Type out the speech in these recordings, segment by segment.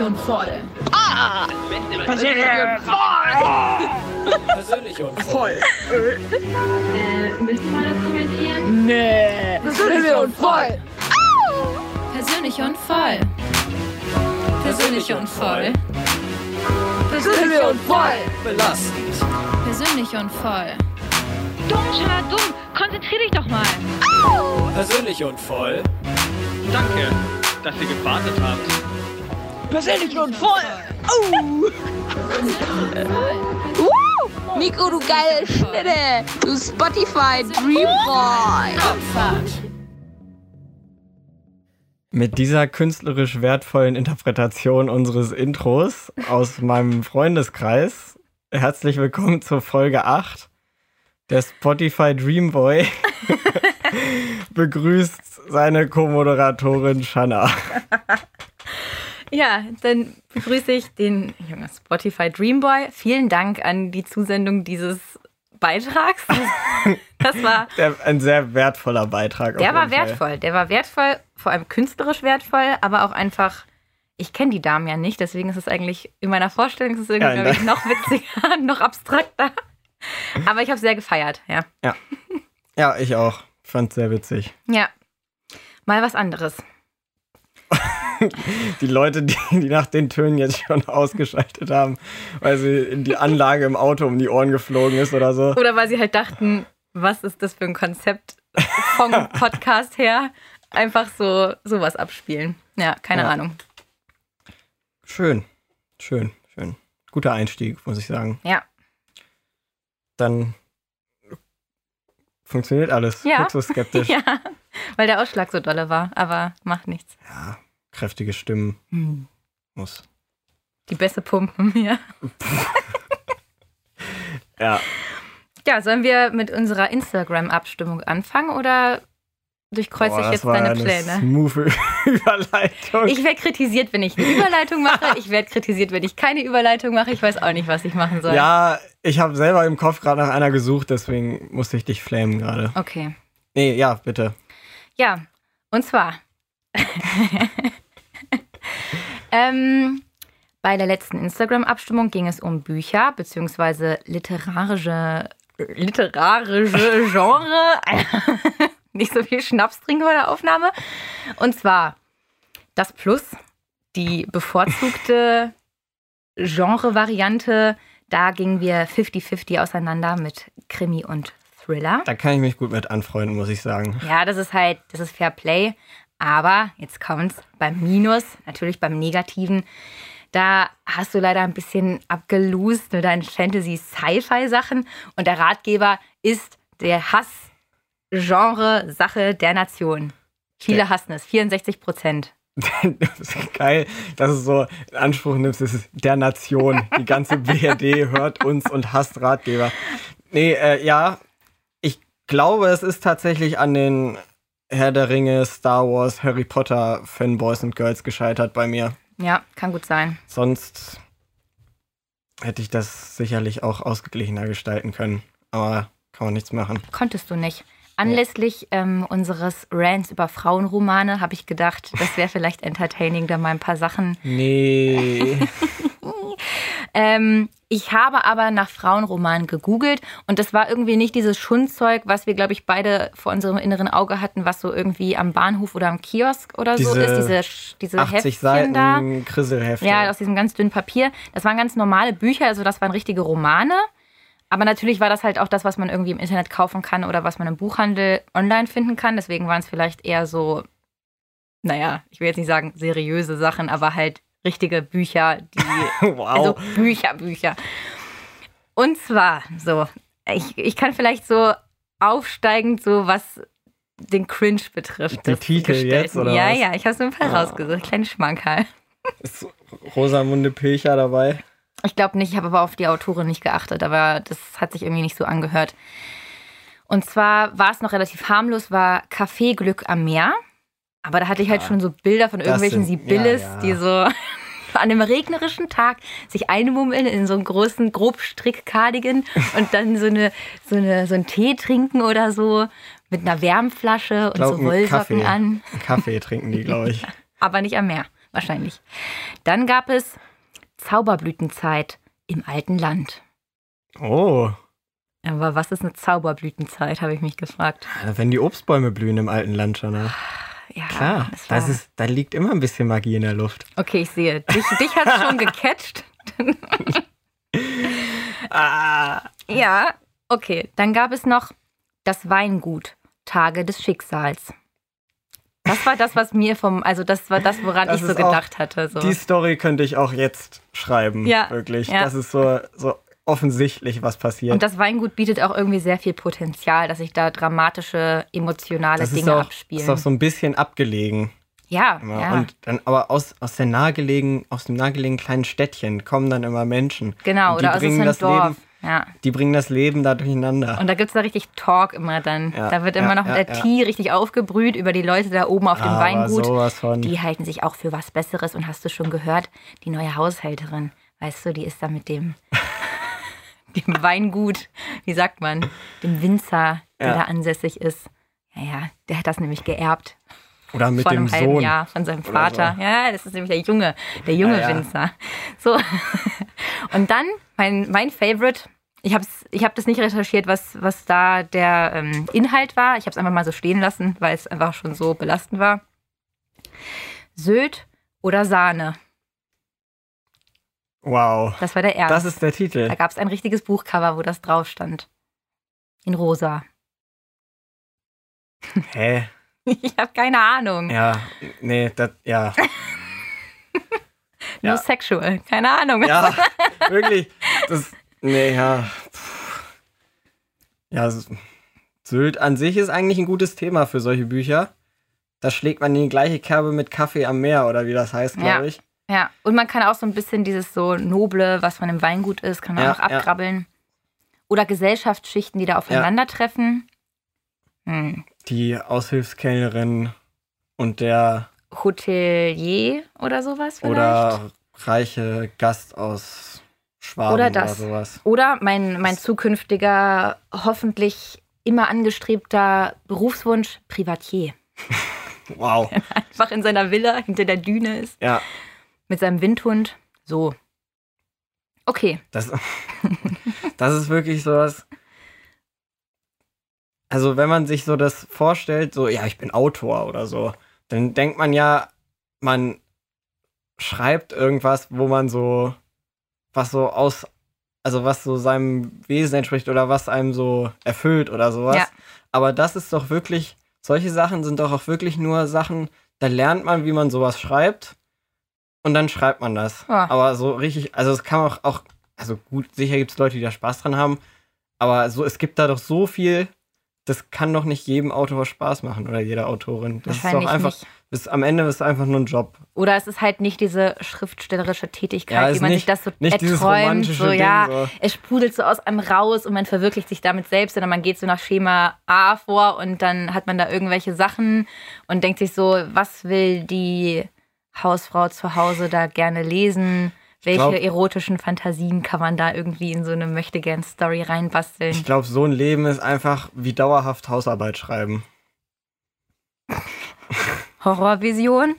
Persönlich und voll. Persönlich und voll. Äh, müsst ihr mal das kommentieren? Nee. Persönlich und voll. Persönlich und voll. Persönlich und voll. Persönlich und voll. Belastend. Persönlich und voll. Dumm, dumm. Konzentrier dich doch mal. Persönlich und voll. Danke, dass ihr gewartet habt. Persönlich und voll. Uh, Nico, du geile Schnitte. Du Spotify Dream Boy. Mit dieser künstlerisch wertvollen Interpretation unseres Intros aus meinem Freundeskreis herzlich willkommen zur Folge 8. Der Spotify Dreamboy begrüßt seine Co-Moderatorin Shanna. Ja, dann begrüße ich den Junge Spotify Dreamboy. Vielen Dank an die Zusendung dieses Beitrags. Das war, Der, ein sehr wertvoller Beitrag. der war Fall. wertvoll. Der war wertvoll, vor allem künstlerisch wertvoll, aber auch einfach. Ich kenne die Damen ja nicht, deswegen ist es eigentlich in meiner Vorstellung ist es irgendwie Ja, ich, noch witziger, noch abstrakter. Aber ich habe sehr gefeiert, ja. Ja, ich auch. Fand sehr witzig. Ja. Mal was anderes. Die Leute, die, die nach den Tönen jetzt schon ausgeschaltet haben, weil sie in die Anlage im Auto um die Ohren geflogen ist oder so. Oder weil sie halt dachten, was ist das für ein Konzept vom Podcast her? Einfach so sowas abspielen. Ja, keine Ja. Ahnung. Schön, schön, schön. Guter Einstieg, muss ich sagen. Ja. Dann funktioniert alles. Ja. Guckst du skeptisch. Ja, weil der Ausschlag so dolle war, aber macht nichts. ja, kräftige Stimmen Hm. muss. Die Bässe pumpen, ja. Ja, Ja, sollen wir mit unserer Instagram-Abstimmung anfangen oder durchkreuze Boah, ich jetzt deine eine Pläne? Smooth Überleitung. Ich werde kritisiert, wenn ich eine Überleitung mache. Ich werde kritisiert, wenn ich keine Überleitung mache. Ich weiß auch nicht, was ich machen soll. ja, ich habe selber im Kopf gerade nach einer gesucht, deswegen musste ich dich flamen gerade. Okay. Nee, ja, bitte. Ja, und zwar. ähm, bei der letzten Instagram-Abstimmung ging es um Bücher beziehungsweise literarische, literarische Genre. Nicht so viel Schnaps trinken bei der Aufnahme. Und zwar das Plus, die bevorzugte Genre-Variante. Da gingen wir 50-50 auseinander mit Krimi und Thriller. Da kann ich mich gut mit anfreunden, muss ich sagen. Ja, das ist halt, das ist Fair Play. Aber jetzt kommt's beim Minus, natürlich beim Negativen. Da hast du leider ein bisschen abgelost mit deinen Fantasy-Sci-Fi-Sachen. Und der Ratgeber ist der Hass-Genre-Sache der Nation. Viele Der- hassen es, 64 Prozent. Das ist geil, dass du so in Anspruch nimmst, es ist der Nation. Die ganze BRD hört uns und hasst Ratgeber. Nee, äh, ja, ich glaube, es ist tatsächlich an den Herr der Ringe, Star Wars, Harry Potter Fanboys und Girls gescheitert bei mir. Ja, kann gut sein. Sonst hätte ich das sicherlich auch ausgeglichener gestalten können. Aber kann man nichts machen. Konntest du nicht. Anlässlich ähm, unseres Rants über Frauenromane habe ich gedacht, das wäre vielleicht entertaining, da mal ein paar Sachen Nee. Ähm, ich habe aber nach Frauenromanen gegoogelt und das war irgendwie nicht dieses Schundzeug, was wir, glaube ich, beide vor unserem inneren Auge hatten, was so irgendwie am Bahnhof oder am Kiosk oder so Diese ist. Diese, diese 80 Heftchen da. Seiten Krisselhefte. Ja, aus diesem ganz dünnen Papier. Das waren ganz normale Bücher, also das waren richtige Romane. Aber natürlich war das halt auch das, was man irgendwie im Internet kaufen kann oder was man im Buchhandel online finden kann. Deswegen waren es vielleicht eher so, naja, ich will jetzt nicht sagen seriöse Sachen, aber halt richtige Bücher, die wow. also Bücher, Bücher. Und zwar, so, ich, ich kann vielleicht so aufsteigend so, was den Cringe betrifft. Die Titel jetzt, oder Ja, was? ja, ich habe so ein paar Ah. rausgesucht. Kleine Schmankerl. Ist Rosamunde Pilcher dabei? Ich glaube nicht, ich habe aber auf die Autorin nicht geachtet, aber das hat sich irgendwie nicht so angehört. Und zwar war es noch relativ harmlos, war Kaffeeglück am Meer. Aber da hatte ich halt schon so Bilder von irgendwelchen sind- Sibyllis, ja, ja. die so an einem regnerischen Tag sich einmummeln in so einen großen Grobstrick-Cardigan und dann so, eine, so, eine, so einen Tee trinken oder so mit einer Wärmflasche und glaub, so Wollsocken Kaffee. an. Kaffee trinken die, glaube ich. Aber nicht am Meer. Wahrscheinlich. Dann gab es Zauberblütenzeit im alten Land. Oh, Aber was ist eine Zauberblütenzeit, habe ich mich gefragt. wenn die Obstbäume blühen im alten Land schon. Ne? Ja, Klar, das ist, da liegt immer ein bisschen Magie in der Luft. Okay, ich sehe. Dich, dich hat es schon gecatcht. Ah, Ja, okay. Dann gab es noch das Weingut, Tage des Schicksals. Das war das, was mir vom, also das war das, woran Das ich so auch gedacht hatte. So. die Story könnte ich auch jetzt schreiben. Ja, Wirklich. ja. Das ist so, so offensichtlich, was passiert. Und das Weingut bietet auch irgendwie sehr viel Potenzial, dass sich da dramatische, emotionale Das Dinge auch, abspielen. ist auch so ein bisschen abgelegen. ja, Immer. ja. Und dann aber aus, aus, der nahegelegen, aus dem nahegelegenen kleinen Städtchen kommen dann immer Menschen. genau, oder aus das Dorf. Leben, Ja. die bringen das Leben da durcheinander. Und da gibt es da richtig Talk immer dann. Ja, da wird ja, immer noch ja, der ja. Tee richtig aufgebrüht über die Leute da oben auf dem Aber Weingut. Die halten sich auch für was Besseres. Und hast du schon gehört, die neue Haushälterin, weißt du, die ist da mit dem, dem Weingut, wie sagt man, dem Winzer, der da ansässig ist. Ja, ja, der hat das nämlich geerbt Oder mit vor dem einem halben Sohn. Jahr von seinem Vater. so. Ja, das ist nämlich der Junge, der junge ja. Winzer. So. Und dann mein, mein Favorite. Ich habe ich hab das nicht recherchiert, was, was da der ähm, Inhalt war. Ich habe es einfach mal so stehen lassen, weil es einfach schon so belastend war. Sylt oder Sahne. Wow. Das war der erste. Das ist der Titel. da gab es ein richtiges Buchcover, wo das drauf stand. In rosa. Hä? Ich habe keine Ahnung. Ja, nee, das, ja. No ja. sexual. Keine Ahnung. Ja, wirklich. Das, nee, ja. Ja, Sylt an sich ist eigentlich ein gutes Thema für solche Bücher. Da schlägt man in die gleiche Kerbe mit Kaffee am Meer oder wie das heißt, Ja. glaube ich. Ja, und man kann auch so ein bisschen dieses so Noble, was von dem Weingut ist, kann man Ja, auch abkrabbeln. Oder Gesellschaftsschichten, die da aufeinandertreffen. Hm. Die Aushilfskellnerin und der Hotelier oder sowas vielleicht. oder reiche Gast aus Schwaben Oder oder, das. sowas. Oder mein, mein zukünftiger, hoffentlich immer angestrebter Berufswunsch, Privatier. Wow. Einfach in seiner Villa hinter der Düne ist, Ja, mit seinem Windhund. So. Okay. das, das ist wirklich sowas. Also, wenn man sich so das vorstellt, so, ja, ich bin Autor oder so, dann denkt man ja, man schreibt irgendwas, wo man so, was so aus, also was so seinem Wesen entspricht oder was einem so erfüllt oder sowas. Ja. Aber das ist doch wirklich, solche Sachen sind doch auch wirklich nur Sachen, da lernt man, wie man sowas schreibt und dann schreibt man das. Ja. Aber so richtig, also es kann auch, auch also gut, sicher gibt es Leute, die da Spaß dran haben, aber so, es gibt da doch so viel, das kann doch nicht jedem Autor Spaß machen oder jeder Autorin. Das ist doch einfach, bis am Ende ist es einfach nur ein Job. Oder es ist halt nicht diese schriftstellerische Tätigkeit, Ja, wie man nicht- sich das so nicht erträumt. So, Ding, ja, so. es sprudelt so aus einem raus und man verwirklicht sich damit selbst, sondern man geht so nach Schema A vor und dann hat man da irgendwelche Sachen und denkt sich so, was will die Hausfrau zu Hause da gerne lesen? Welche glaub- erotischen Fantasien kann man da irgendwie in so eine Möchtegern-Story reinbasteln? Ich glaube, so ein Leben ist einfach wie dauerhaft Hausarbeit schreiben. Horrorvision?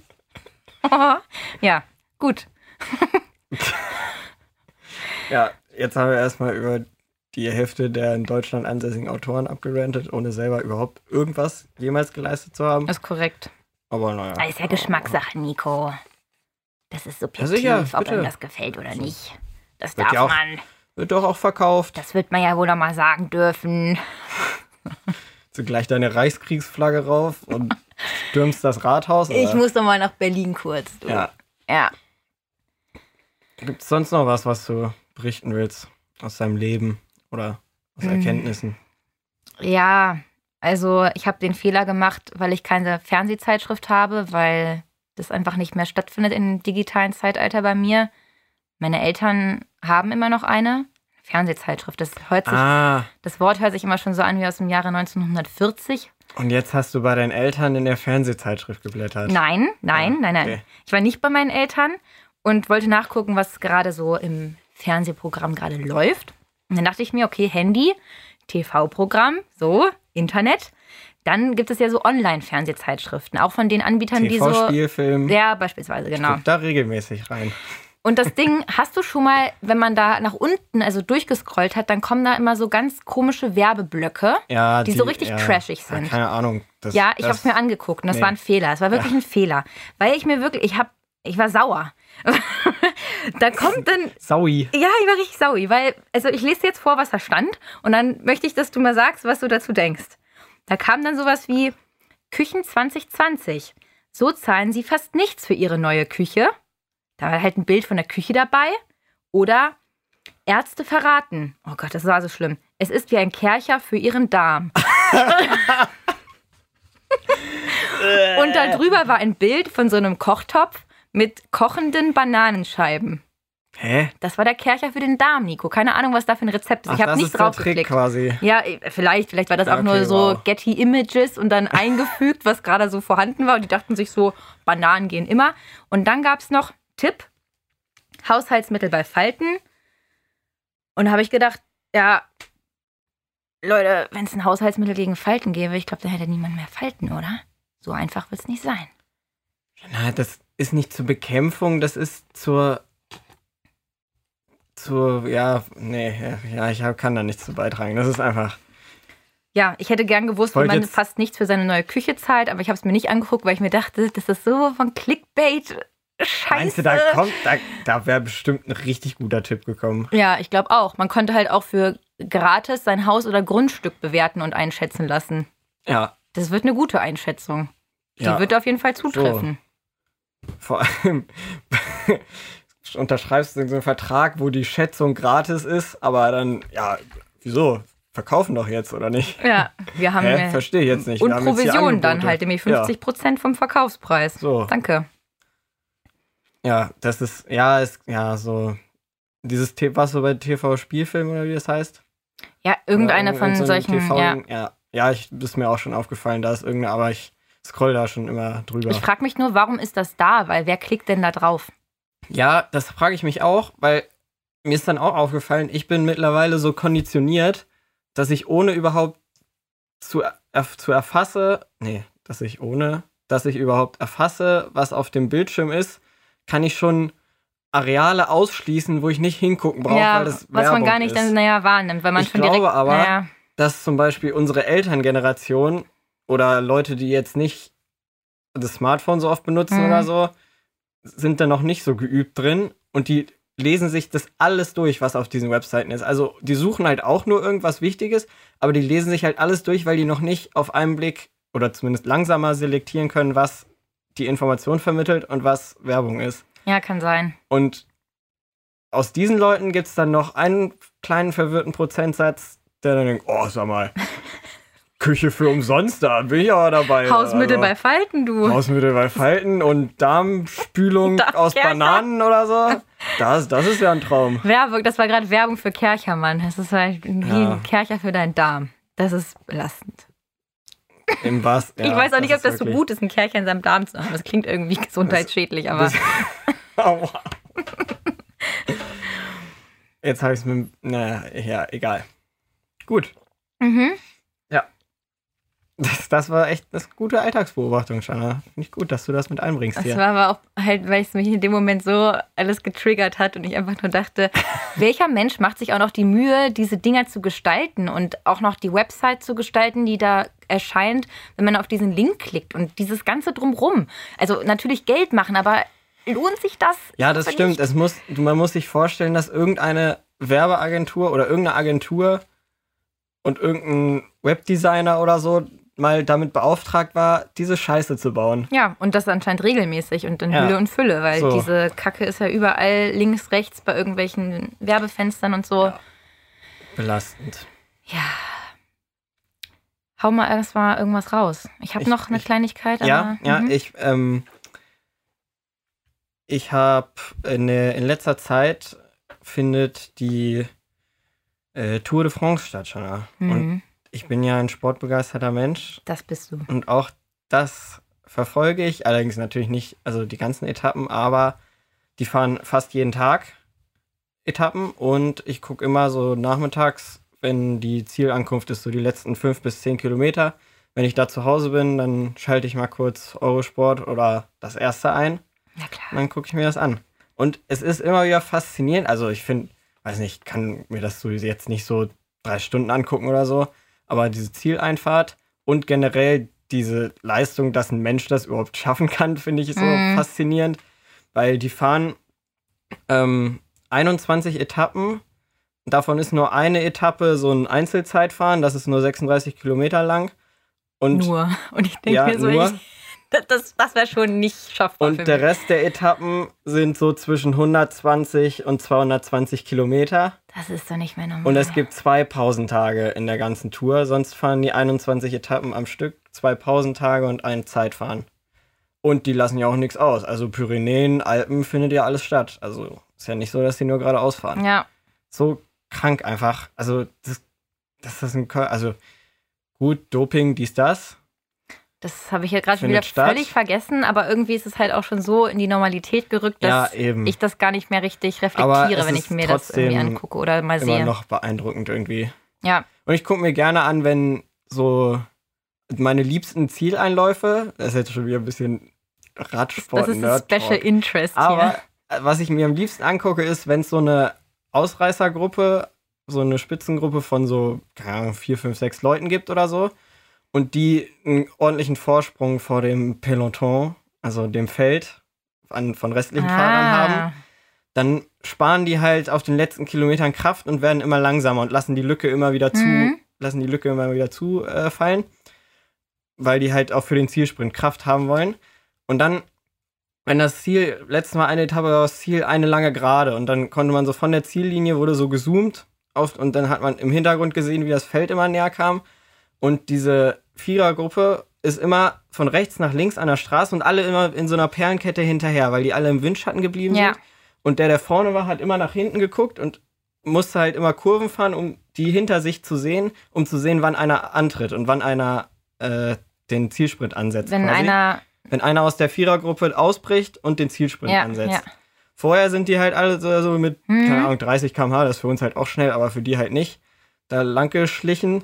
ja, gut. Ja, jetzt haben wir erstmal über die Hälfte der in Deutschland ansässigen Autoren abgerantet, ohne selber überhaupt irgendwas jemals geleistet zu haben. Ist korrekt. Aber naja. Das ist ja Geschmackssache, Nico. Das ist subjektiv, sicher, ob einem das gefällt oder nicht. Das Wird darf ja auch- man. Wird doch auch verkauft. Das wird man ja wohl noch mal sagen dürfen. Zugleich deine Reichskriegsflagge rauf und stürmst das Rathaus. Oder? Ich muss noch mal nach Berlin kurz. Du. Ja. ja. Gibt es sonst noch was, was du berichten willst aus deinem Leben oder aus Hm. Erkenntnissen? Ja, also ich habe den Fehler gemacht, weil ich keine Fernsehzeitschrift habe, weil das einfach nicht mehr stattfindet im digitalen Zeitalter bei mir. Meine Eltern haben immer noch eine Fernsehzeitschrift. Das, hört sich, Ah, das Wort hört sich immer schon so an wie aus dem Jahre 1940. und jetzt hast du bei deinen Eltern in der Fernsehzeitschrift geblättert. Nein, nein, Ja, nein, nein. okay. Ich war nicht bei meinen Eltern und wollte nachgucken, was gerade so im Fernsehprogramm gerade läuft. Und dann dachte ich mir, okay, Handy, TV-Programm, so, Internet. Dann gibt es ja so Online-Fernsehzeitschriften, auch von den Anbietern, die so. TV-Spielfilm. Ja, beispielsweise, genau. Da regelmäßig rein. Und das Ding, hast du schon mal, wenn man da nach unten, also durchgescrollt hat, dann kommen da immer so ganz komische Werbeblöcke. Ja, Die so richtig ja, trashig ja, sind. keine Ahnung. Das, Ja, ich habe es mir angeguckt und das nee. war ein Fehler. Es war wirklich ein Fehler. Weil ich mir wirklich, ich habe, ich war sauer. da kommt dann, Saui. ja, ich war richtig sauer, weil, also ich lese dir jetzt vor, was da stand und dann möchte ich, dass du mal sagst, was du dazu denkst. Da kam dann sowas wie Küchen 2020. So zahlen sie fast nichts für ihre neue Küche. Da war halt ein Bild von der Küche dabei. Oder Ärzte verraten. Oh Gott, das war so schlimm. Es ist wie ein Kercher für ihren Darm. Und da drüber war ein Bild von so einem Kochtopf mit kochenden Bananenscheiben. Hä? Das war der Kercher für den Darm, Nico. Keine Ahnung, was da für ein Rezept ist. Ach, ich habe das nicht drauf Trick geklickt. quasi. Ja, vielleicht, vielleicht war das auch Okay, nur so wow. Getty Images und dann eingefügt, was gerade so vorhanden war. Und die dachten sich so, Bananen gehen immer. Und dann gab es noch Tipp, Haushaltsmittel bei Falten. Und da habe ich gedacht, ja, Leute, wenn es ein Haushaltsmittel gegen Falten gäbe, ich glaube, dann hätte niemand mehr Falten, oder? So einfach wird es nicht sein. Na, das ist nicht zur Bekämpfung, das ist zur. Zur. Ja, nee, ja, ich hab, kann da nichts zu beitragen. Das ist einfach. Ja, ich hätte gern gewusst, wie man fast nichts für seine neue Küche zahlt, aber ich habe es mir nicht angeguckt, weil ich mir dachte, das ist so von Clickbait. Scheiße. Meinst du, da kommt. Da, da wäre bestimmt ein richtig guter Tipp gekommen. Ja, ich glaube auch. Man konnte halt auch für gratis sein Haus oder Grundstück bewerten und einschätzen lassen. Ja. Das wird eine gute Einschätzung. Die ja. wird auf jeden Fall zutreffen. Vor allem unterschreibst du so einen Vertrag, wo die Schätzung gratis ist, aber dann, ja, wieso? Verkaufen doch jetzt, oder nicht? Ja, wir haben Hä? Verstehe jetzt nicht. und Provision dann halt, nämlich 50 Prozent vom Verkaufspreis. So. Danke. Ja, das ist, ja, ist, ja, so. Dieses, was so bei TV-Spielfilm oder wie das heißt? Ja, irgendeine Oder von so solchen. Ja. ja, ja, ich, ist mir auch schon aufgefallen, da ist irgendeine, aber ich scroll da schon immer drüber. Ich frage mich nur, warum ist das da? Weil wer klickt denn da drauf? Ja, das frage ich mich auch, weil mir ist dann auch aufgefallen, ich bin mittlerweile so konditioniert, dass ich ohne überhaupt zu, erf zu erfasse, nee, dass ich ohne, dass ich überhaupt erfasse, was auf dem Bildschirm ist, kann ich schon Areale ausschließen, wo ich nicht hingucken brauche, ja, weil das was man Werbung gar nicht ist. dann naja, wahrnimmt, weil man Ich schon glaube direkt. aber- naja, dass zum Beispiel unsere Elterngeneration oder Leute, die jetzt nicht das Smartphone so oft benutzen Mhm. oder so, sind da noch nicht so geübt drin und die lesen sich das alles durch, was auf diesen Webseiten ist. Also die suchen halt auch nur irgendwas Wichtiges, aber die lesen sich halt alles durch, weil die noch nicht auf einen Blick oder zumindest langsamer selektieren können, was die Information vermittelt und was Werbung ist. ja, kann sein. Und aus diesen Leuten gibt es dann noch einen kleinen verwirrten Prozentsatz, der dann denkt, oh, sag mal, Küche für umsonst, da bin ich aber dabei. Hausmittel Also, bei Falten, du. Hausmittel bei Falten und Darmspülung aus Kercher? Bananen oder so. Das, das ist ja ein Traum. Werbung, das war gerade Werbung für Kerchermann. Das ist halt wie Ja. ein Kercher für deinen Darm. Das ist belastend. Im was, ja, ich weiß auch nicht, ob das so gut ist, einen Kercher in seinem Darm zu haben. Das klingt irgendwie gesundheitsschädlich, aber das- Aua. Jetzt habe ich es mit. dem- Naja, ja, egal. Gut. mhm. Das, das war echt eine gute Alltagsbeobachtung, Shanna. Finde ich gut, dass du das mit einbringst das hier. war aber auch halt, weil es mich in dem Moment so alles getriggert hat und ich einfach nur dachte, welcher Mensch macht sich auch noch die Mühe, diese Dinger zu gestalten und auch noch die Website zu gestalten, die da erscheint, wenn man auf diesen Link klickt und dieses ganze drumrum. Also natürlich Geld machen, aber lohnt sich das? Ja, das stimmt. nicht? Es muss, man muss sich vorstellen, dass irgendeine Werbeagentur oder irgendeine Agentur und irgendein Webdesigner oder so mal damit beauftragt war, diese Scheiße zu bauen. Ja, und das anscheinend regelmäßig und in Ja. Hülle und Fülle, weil So. diese Kacke ist ja überall links, rechts bei irgendwelchen Werbefenstern und so. Belastend. Hau mal erstmal irgendwas raus. Ich habe noch eine ich- Kleinigkeit. Ja, aber, ja, mhm. ich, ähm, ich habe in, in letzter Zeit findet die äh, Tour de France statt. Und Mhm. Ich bin ja ein sportbegeisterter Mensch Das bist du. Und auch das verfolge ich, allerdings natürlich nicht, also die ganzen Etappen, aber die fahren fast jeden Tag Etappen und ich gucke immer so nachmittags, wenn die Zielankunft ist, so die letzten fünf bis zehn Kilometer, wenn ich da zu Hause bin, dann schalte ich mal kurz Eurosport oder das erste ein. Ja, klar. Und dann gucke ich mir das an. Und es ist immer wieder faszinierend. Also ich finde, weiß nicht, ich kann mir das so jetzt nicht so drei Stunden angucken oder so, aber diese Zieleinfahrt und generell diese Leistung, dass ein Mensch das überhaupt schaffen kann, finde ich so Mhm. faszinierend, weil die fahren ähm, 21 Etappen. Davon ist nur eine Etappe so ein Einzelzeitfahren, das ist nur 36 Kilometer lang. Und nur. Und ich denke Ja, mir so, nur. ich, das, das, wäre schon nicht schaffbar Und der. Rest der Etappen sind so zwischen 120 und 220 Kilometer. Das ist doch nicht mehr normal. Und es gibt zwei Pausentage in der ganzen Tour. Sonst fahren die 21 Etappen am Stück, zwei Pausentage und ein Zeitfahren. Und die lassen ja auch nichts aus. Also Pyrenäen, Alpen findet ja alles statt. Also ist ja nicht so, dass die nur geradeaus fahren. Ja, So krank einfach. Also das, das ist ein, Kör- also gut, Doping, dies, das. Das habe ich ja gerade schon wieder statt. völlig vergessen, aber irgendwie ist es halt auch schon so in die Normalität gerückt, Ja, dass eben. ich das gar nicht mehr richtig Aber reflektiere, wenn ich mir das irgendwie angucke oder mal Immer sehe. noch beeindruckend irgendwie. Ja, Und ich gucke mir gerne an, wenn so meine liebsten Zieleinläufe, das ist jetzt schon wieder ein bisschen Radsport, das ist das Special Interest Aber hier. äh, was ich mir am liebsten angucke, ist, wenn es so eine Ausreißergruppe, so eine Spitzengruppe von so, keine Ahnung, vier, fünf, sechs Leuten gibt oder so und die einen ordentlichen Vorsprung vor dem Peloton, also dem Feld an, von restlichen Fahrern haben Ah, dann sparen die halt auf den letzten Kilometern Kraft und werden immer langsamer und lassen die Lücke immer wieder zu, Mhm. lassen die Lücke immer wieder zu äh, fallen, weil die halt auch für den Zielsprint Kraft haben wollen. Und dann, wenn das Ziel, letztes Mal eine Etappe war das Ziel eine lange Gerade und dann konnte man so von der Ziellinie wurde so gezoomt auf, und dann hat man im Hintergrund gesehen, wie das Feld immer näher kam. Und diese Vierergruppe ist immer von rechts nach links an der Straße und alle immer in so einer Perlenkette hinterher, weil die alle im Windschatten geblieben Ja. sind. Und der, der vorne war, hat immer nach hinten geguckt und musste halt immer Kurven fahren, um die hinter sich zu sehen, um zu sehen, wann einer antritt und wann einer äh, den Zielsprint ansetzt. wenn quasi. einer, wenn einer aus der Vierergruppe ausbricht und den Zielsprint ja, ansetzt. ja. Vorher sind die halt alle so, so mit, Mhm. keine Ahnung, 30 km/h, das ist für uns halt auch schnell, aber für die halt nicht, da lang geschlichen.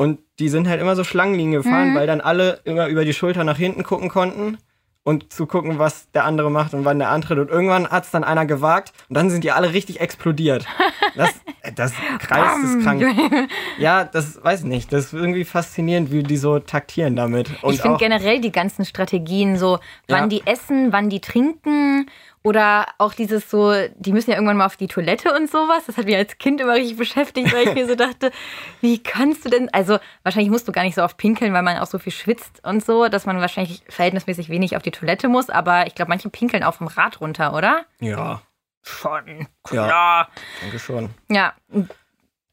Und die sind halt immer so Schlangenlinien gefahren, Mhm. weil dann alle immer über die Schulter nach hinten gucken konnten und zu gucken, was der andere macht und wann der antritt. Und irgendwann hat es dann einer gewagt und dann sind die alle richtig explodiert. Das, das Kreis ist krank. Ja, das weiß ich nicht. Das ist irgendwie faszinierend, wie die so taktieren damit. Und ich finde generell die ganzen Strategien, so wann Ja. die essen, wann die trinken oder auch dieses so, die müssen ja irgendwann mal auf die Toilette und sowas. Das hat mich als Kind immer richtig beschäftigt, weil ich mir so dachte, wie kannst du denn, also wahrscheinlich musst du gar nicht so oft pinkeln, weil man auch so viel schwitzt und so, dass man wahrscheinlich verhältnismäßig wenig auf die Toilette muss, aber ich glaube, manche pinkeln auch vom Rad runter, oder? Ja, Schon. ja, denke schon. Ja,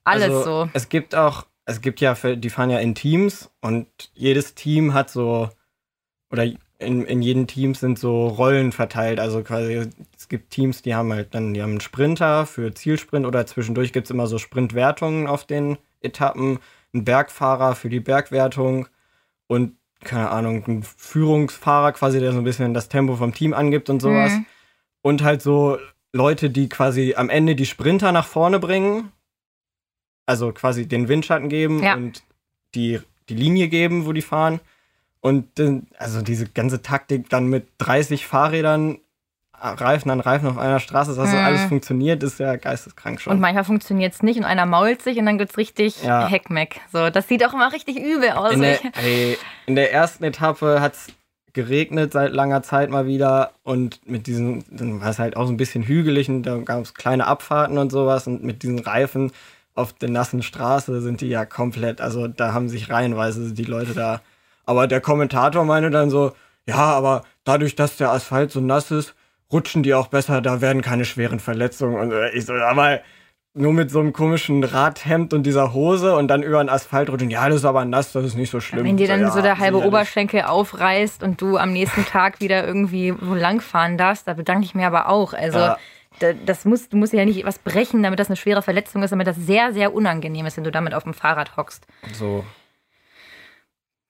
alles also, so. Es gibt auch, es gibt ja, die fahren ja in Teams und jedes Team hat so, oder in, in jedem Team sind so Rollen verteilt. Also quasi, es gibt Teams, die haben halt dann, die haben einen Sprinter für Zielsprint oder zwischendurch gibt es immer so Sprintwertungen auf den Etappen, einen Bergfahrer für die Bergwertung und keine Ahnung, einen Führungsfahrer quasi, der so ein bisschen das Tempo vom Team angibt und sowas. Mhm. Und halt so Leute, die quasi am Ende die Sprinter nach vorne bringen. Also quasi den Windschatten geben Ja. und die, die Linie geben, wo die fahren. Und also diese ganze Taktik dann mit 30 Fahrrädern, Reifen an Reifen auf einer Straße, dass das Mhm. alles funktioniert, ist ja geisteskrank schon. Und manchmal funktioniert es nicht und einer mault sich und dann gibt's richtig Ja. Heckmeck. So, das sieht auch immer richtig übel aus. in, der, ey, in der ersten Etappe hat es geregnet seit langer Zeit mal wieder und mit diesen, dann war es halt auch so ein bisschen hügelig und da gab es kleine Abfahrten und sowas und mit diesen Reifen auf der nassen Straße sind die ja komplett, also da haben sich reihenweise die Leute da. Aber der Kommentator meinte dann so, ja, aber dadurch, dass der Asphalt so nass ist, rutschen die auch besser, da werden keine schweren Verletzungen. Und ich so, aber nur mit so einem komischen Radhemd und dieser Hose und dann über den Asphalt rutschen. Ja, das ist aber nass, das ist nicht so schlimm. Wenn dir dann ja, so der halbe. Oberschenkel aufreißt und du am nächsten Tag wieder irgendwie wo langfahren darfst, da bedanke ich mir aber auch. Also Ja. da, das muss, du musst ja nicht was brechen, damit das eine schwere Verletzung ist, damit das sehr, sehr unangenehm ist, wenn du damit auf dem Fahrrad hockst. So,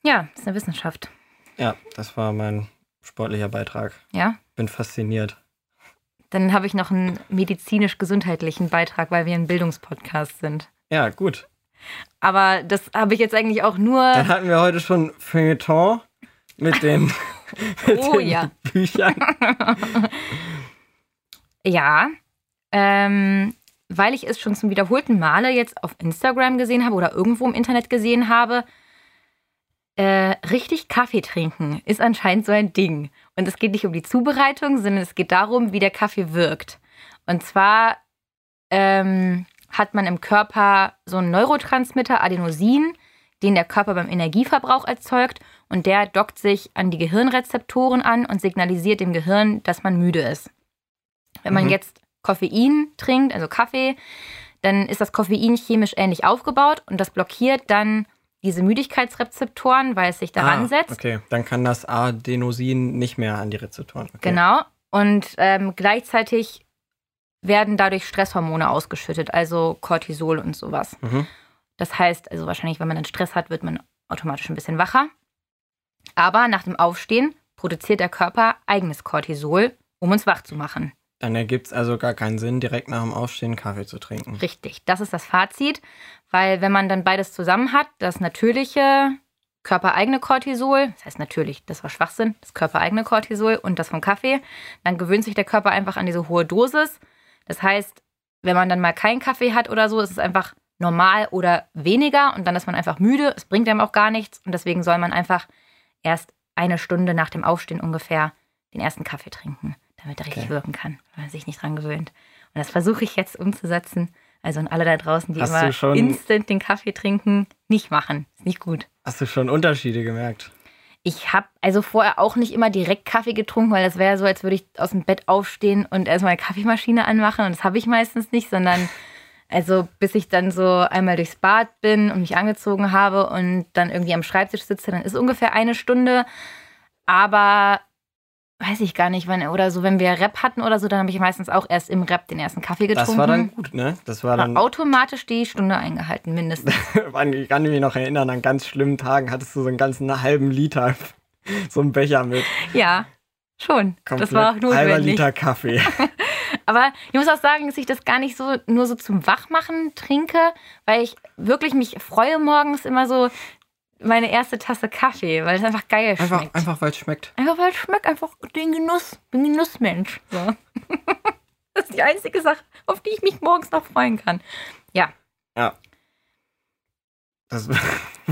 Ja, ist eine Wissenschaft. ja, das war mein sportlicher Beitrag. Ja. Bin fasziniert. Dann habe ich noch einen medizinisch-gesundheitlichen Beitrag, weil wir ein Bildungspodcast sind. Ja, gut. Aber das habe ich jetzt eigentlich auch nur. Dann hatten wir heute schon Feuilleton mit den, mit Oh, den ja. Büchern. Ja, ähm, weil ich es schon zum wiederholten Male jetzt auf Instagram gesehen habe oder irgendwo im Internet gesehen habe, äh, richtig Kaffee trinken ist anscheinend so ein Ding. Und es geht nicht um die Zubereitung, sondern es geht darum, wie der Kaffee wirkt. Und zwar ähm, hat man im Körper so einen Neurotransmitter Adenosin, den der Körper beim Energieverbrauch erzeugt und der dockt sich an die Gehirnrezeptoren an und signalisiert dem Gehirn, dass man müde ist. Wenn man Mhm. jetzt Koffein trinkt, also Kaffee, dann ist das Koffein chemisch ähnlich aufgebaut und das blockiert dann diese Müdigkeitsrezeptoren, weil es sich daran Ah, setzt. Okay, dann kann das Adenosin nicht mehr an die Rezeptoren. Okay. Genau. Und ähm, gleichzeitig werden dadurch Stresshormone ausgeschüttet, also Cortisol und sowas. Mhm. Das heißt, also wahrscheinlich, wenn man dann Stress hat, wird man automatisch ein bisschen wacher. Aber nach dem Aufstehen produziert der Körper eigenes Cortisol, um uns wach zu machen. Dann ergibt es also gar keinen Sinn, direkt nach dem Aufstehen Kaffee zu trinken. Richtig, das ist das Fazit, weil wenn man dann beides zusammen hat, das natürliche körpereigene Cortisol, das heißt natürlich, das war Schwachsinn, das körpereigene Cortisol und das vom Kaffee, dann gewöhnt sich der Körper einfach an diese hohe Dosis. Das heißt, wenn man dann mal keinen Kaffee hat oder so, ist es einfach normal oder weniger und dann ist man einfach müde, es bringt einem auch gar nichts und deswegen soll man einfach erst eine Stunde nach dem Aufstehen ungefähr den ersten Kaffee trinken, damit er richtig Okay. wirken kann, wenn man sich nicht dran gewöhnt. Und das versuche ich jetzt umzusetzen. Also an alle da draußen, die Hast immer schon- instant den Kaffee trinken, nicht machen. Ist nicht gut. Hast du schon Unterschiede gemerkt? Ich habe also vorher auch nicht immer direkt Kaffee getrunken, weil das wäre so, als würde ich aus dem Bett aufstehen und erstmal eine Kaffeemaschine anmachen. Und das habe ich meistens nicht, sondern also bis ich dann so einmal durchs Bad bin und mich angezogen habe und dann irgendwie am Schreibtisch sitze, dann ist ungefähr eine Stunde. Aber weiß ich gar nicht, wann oder so, wenn wir Rap hatten oder so, dann habe ich meistens auch erst im Rap den ersten Kaffee getrunken. Das war dann gut, ne? Das war dann. War automatisch die Stunde eingehalten, mindestens. ich kann mich noch erinnern, an ganz schlimmen Tagen hattest du so einen ganzen halben Liter, so einen Becher mit. ja, schon. Komplett das war auch halber notwendig. Liter Kaffee. Aber ich muss auch sagen, dass ich das gar nicht so nur so zum Wachmachen trinke, weil ich wirklich mich freue morgens immer so meine erste Tasse Kaffee, weil es einfach geil Einfach, schmeckt. einfach weil es schmeckt. Einfach weil es schmeckt, einfach den Genuss. Bin Genussmensch. So. das ist die einzige Sache, auf die ich mich morgens noch freuen kann. Ja, Das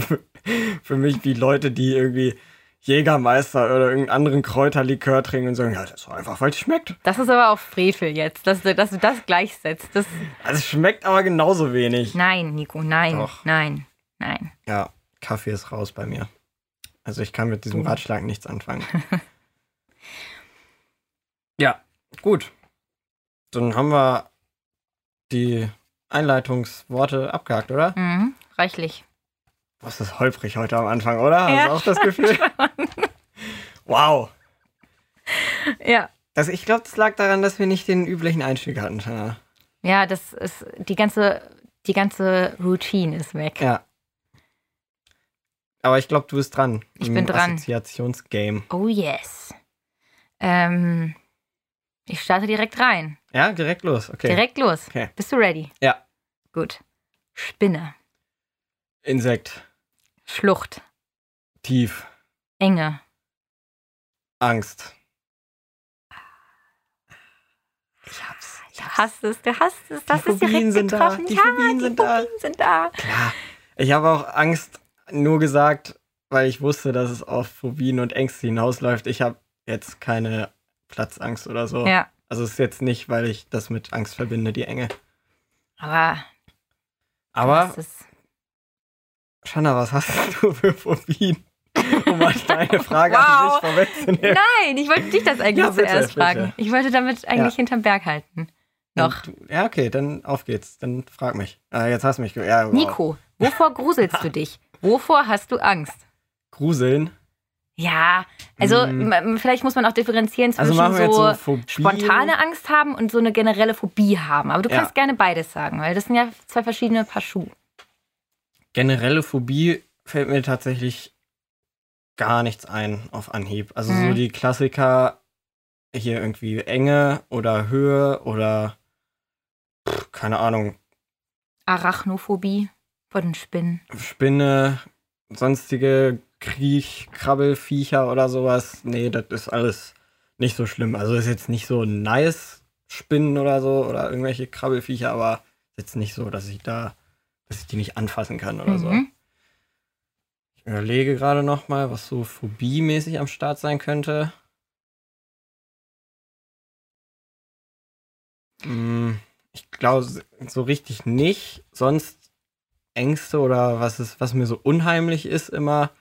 für mich wie Leute, die irgendwie Jägermeister oder irgendeinen anderen Kräuterlikör trinken und sagen, ja, das ist einfach, weil es schmeckt. das ist aber auch Frevel jetzt, dass du, dass du das gleichsetzt. Das, Also es schmeckt aber genauso wenig. nein, Nico, nein, Doch. nein, nein. Ja, Kaffee ist raus bei mir. Also ich kann mit diesem. Ratschlag nichts anfangen. ja, gut. Dann haben wir die Einleitungsworte abgehakt, oder? Mhm, reichlich. Was ist holprig heute am Anfang, oder? Hast Ja, du auch das Gefühl? wow. Ja. Das, ich glaube, das lag daran, dass wir nicht den üblichen Einstieg hatten. Tana. Ja, das ist die ganze, die ganze Routine ist weg. Ja. Aber ich glaube, du bist dran. Ich bin dran. Assoziationsgame. Oh yes. Ähm, ich starte direkt rein. Ja, direkt los. Okay. Direkt los. Okay. Bist du ready? Ja. Gut. Spinne, Insekt. Schlucht, Tief. Enge, Angst. Ich hab's. Du hast es, du hast es. Das Die ist direkt Phobien sind da, getroffen. die ja, Phobien die sind da. Phobien sind da. Klar. Ich habe auch Angst nur gesagt, weil ich wusste, dass es auf Phobien und Ängste hinausläuft. Ich habe jetzt keine Platzangst oder so. Ja, Also es ist jetzt nicht, weil ich das mit Angst verbinde, die Enge. aber Aber, Shanna, was hast du für Phobien? Um mal deine Frage an Wow. dich vorwegzunehmen. Nein, ich wollte dich das eigentlich Ja, bitte, zuerst bitte. fragen. Ich wollte damit eigentlich Ja. hinterm Berg halten. Noch. Und Ja, okay, dann auf geht's. Dann frag mich. Ah, jetzt hast du mich. Ja, wow. Nico, wovor gruselst du dich? Wovor hast du Angst? Gruseln. Ja, also Hm. vielleicht muss man auch differenzieren Also zwischen jetzt so, so spontane Angst haben und so eine generelle Phobie haben. Aber du Ja. kannst gerne beides sagen, weil das sind ja zwei verschiedene Paar Schuhe. Generelle Phobie fällt mir tatsächlich gar nichts ein auf Anhieb. Also so Mhm. die Klassiker hier irgendwie Enge oder Höhe oder pff, keine Ahnung. Arachnophobie. Vor den Spinnen. Spinne, sonstige Kriech, Krabbelfiecher oder sowas. Nee, das ist alles nicht so schlimm. Also ist jetzt nicht so nice Spinnen oder so oder irgendwelche Krabbelfiecher, aber ist jetzt nicht so, dass ich da, dass ich die nicht anfassen kann oder so. Mhm. Ich überlege gerade noch mal, was so phobiemäßig am Start sein könnte. Hm, Ich glaube, so richtig nicht. Sonst Ängste oder was ist, was mir so unheimlich ist immer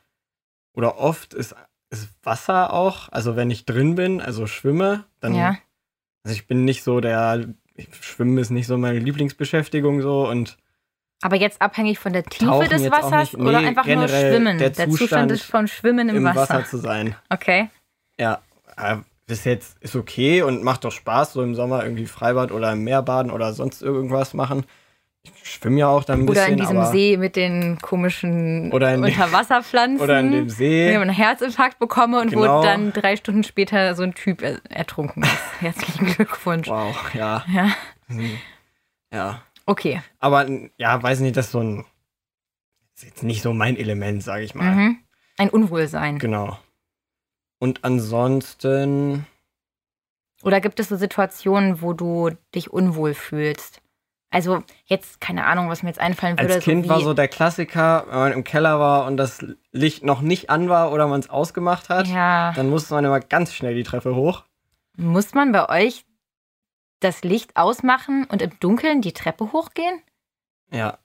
oder oft ist, ist Wasser auch. Also wenn ich drin bin, also schwimme, dann. Ja. Also ich bin nicht so der. Schwimmen ist nicht so meine Lieblingsbeschäftigung so und Aber jetzt abhängig von der Tiefe des Wassers nicht. Nee, oder einfach nur Schwimmen? der Zustand Zustand ist von Schwimmen im, im Wasser. Wasser. zu sein. Okay. Ja, äh, bis jetzt ist okay und macht doch Spaß, so im Sommer irgendwie Freibad oder im Meer baden oder sonst irgendwas machen. Ich schwimme ja auch dann ein Oder bisschen, in diesem aber See mit den komischen Oder Unterwasserpflanzen. oder in dem Wo ich See. einen Herzinfarkt bekomme und Genau. wo dann drei Stunden später so ein Typ er ertrunken ist. Herzlichen Glückwunsch. Wow, ja, Ja. ja. Okay. Aber ja, weiß nicht, das ist so ein ist jetzt nicht so mein Element, sage ich mal. Mhm. Ein Unwohlsein. Genau. Und ansonsten Oder gibt es so Situationen, wo du dich unwohl fühlst? Also jetzt keine Ahnung, was mir jetzt einfallen würde. als Kind so war so der Klassiker, wenn man im Keller war und das Licht noch nicht an war oder man es ausgemacht hat, Ja. dann musste man immer ganz schnell die Treppe hoch. Muss man bei euch das Licht ausmachen und im Dunkeln die Treppe hochgehen? Ja,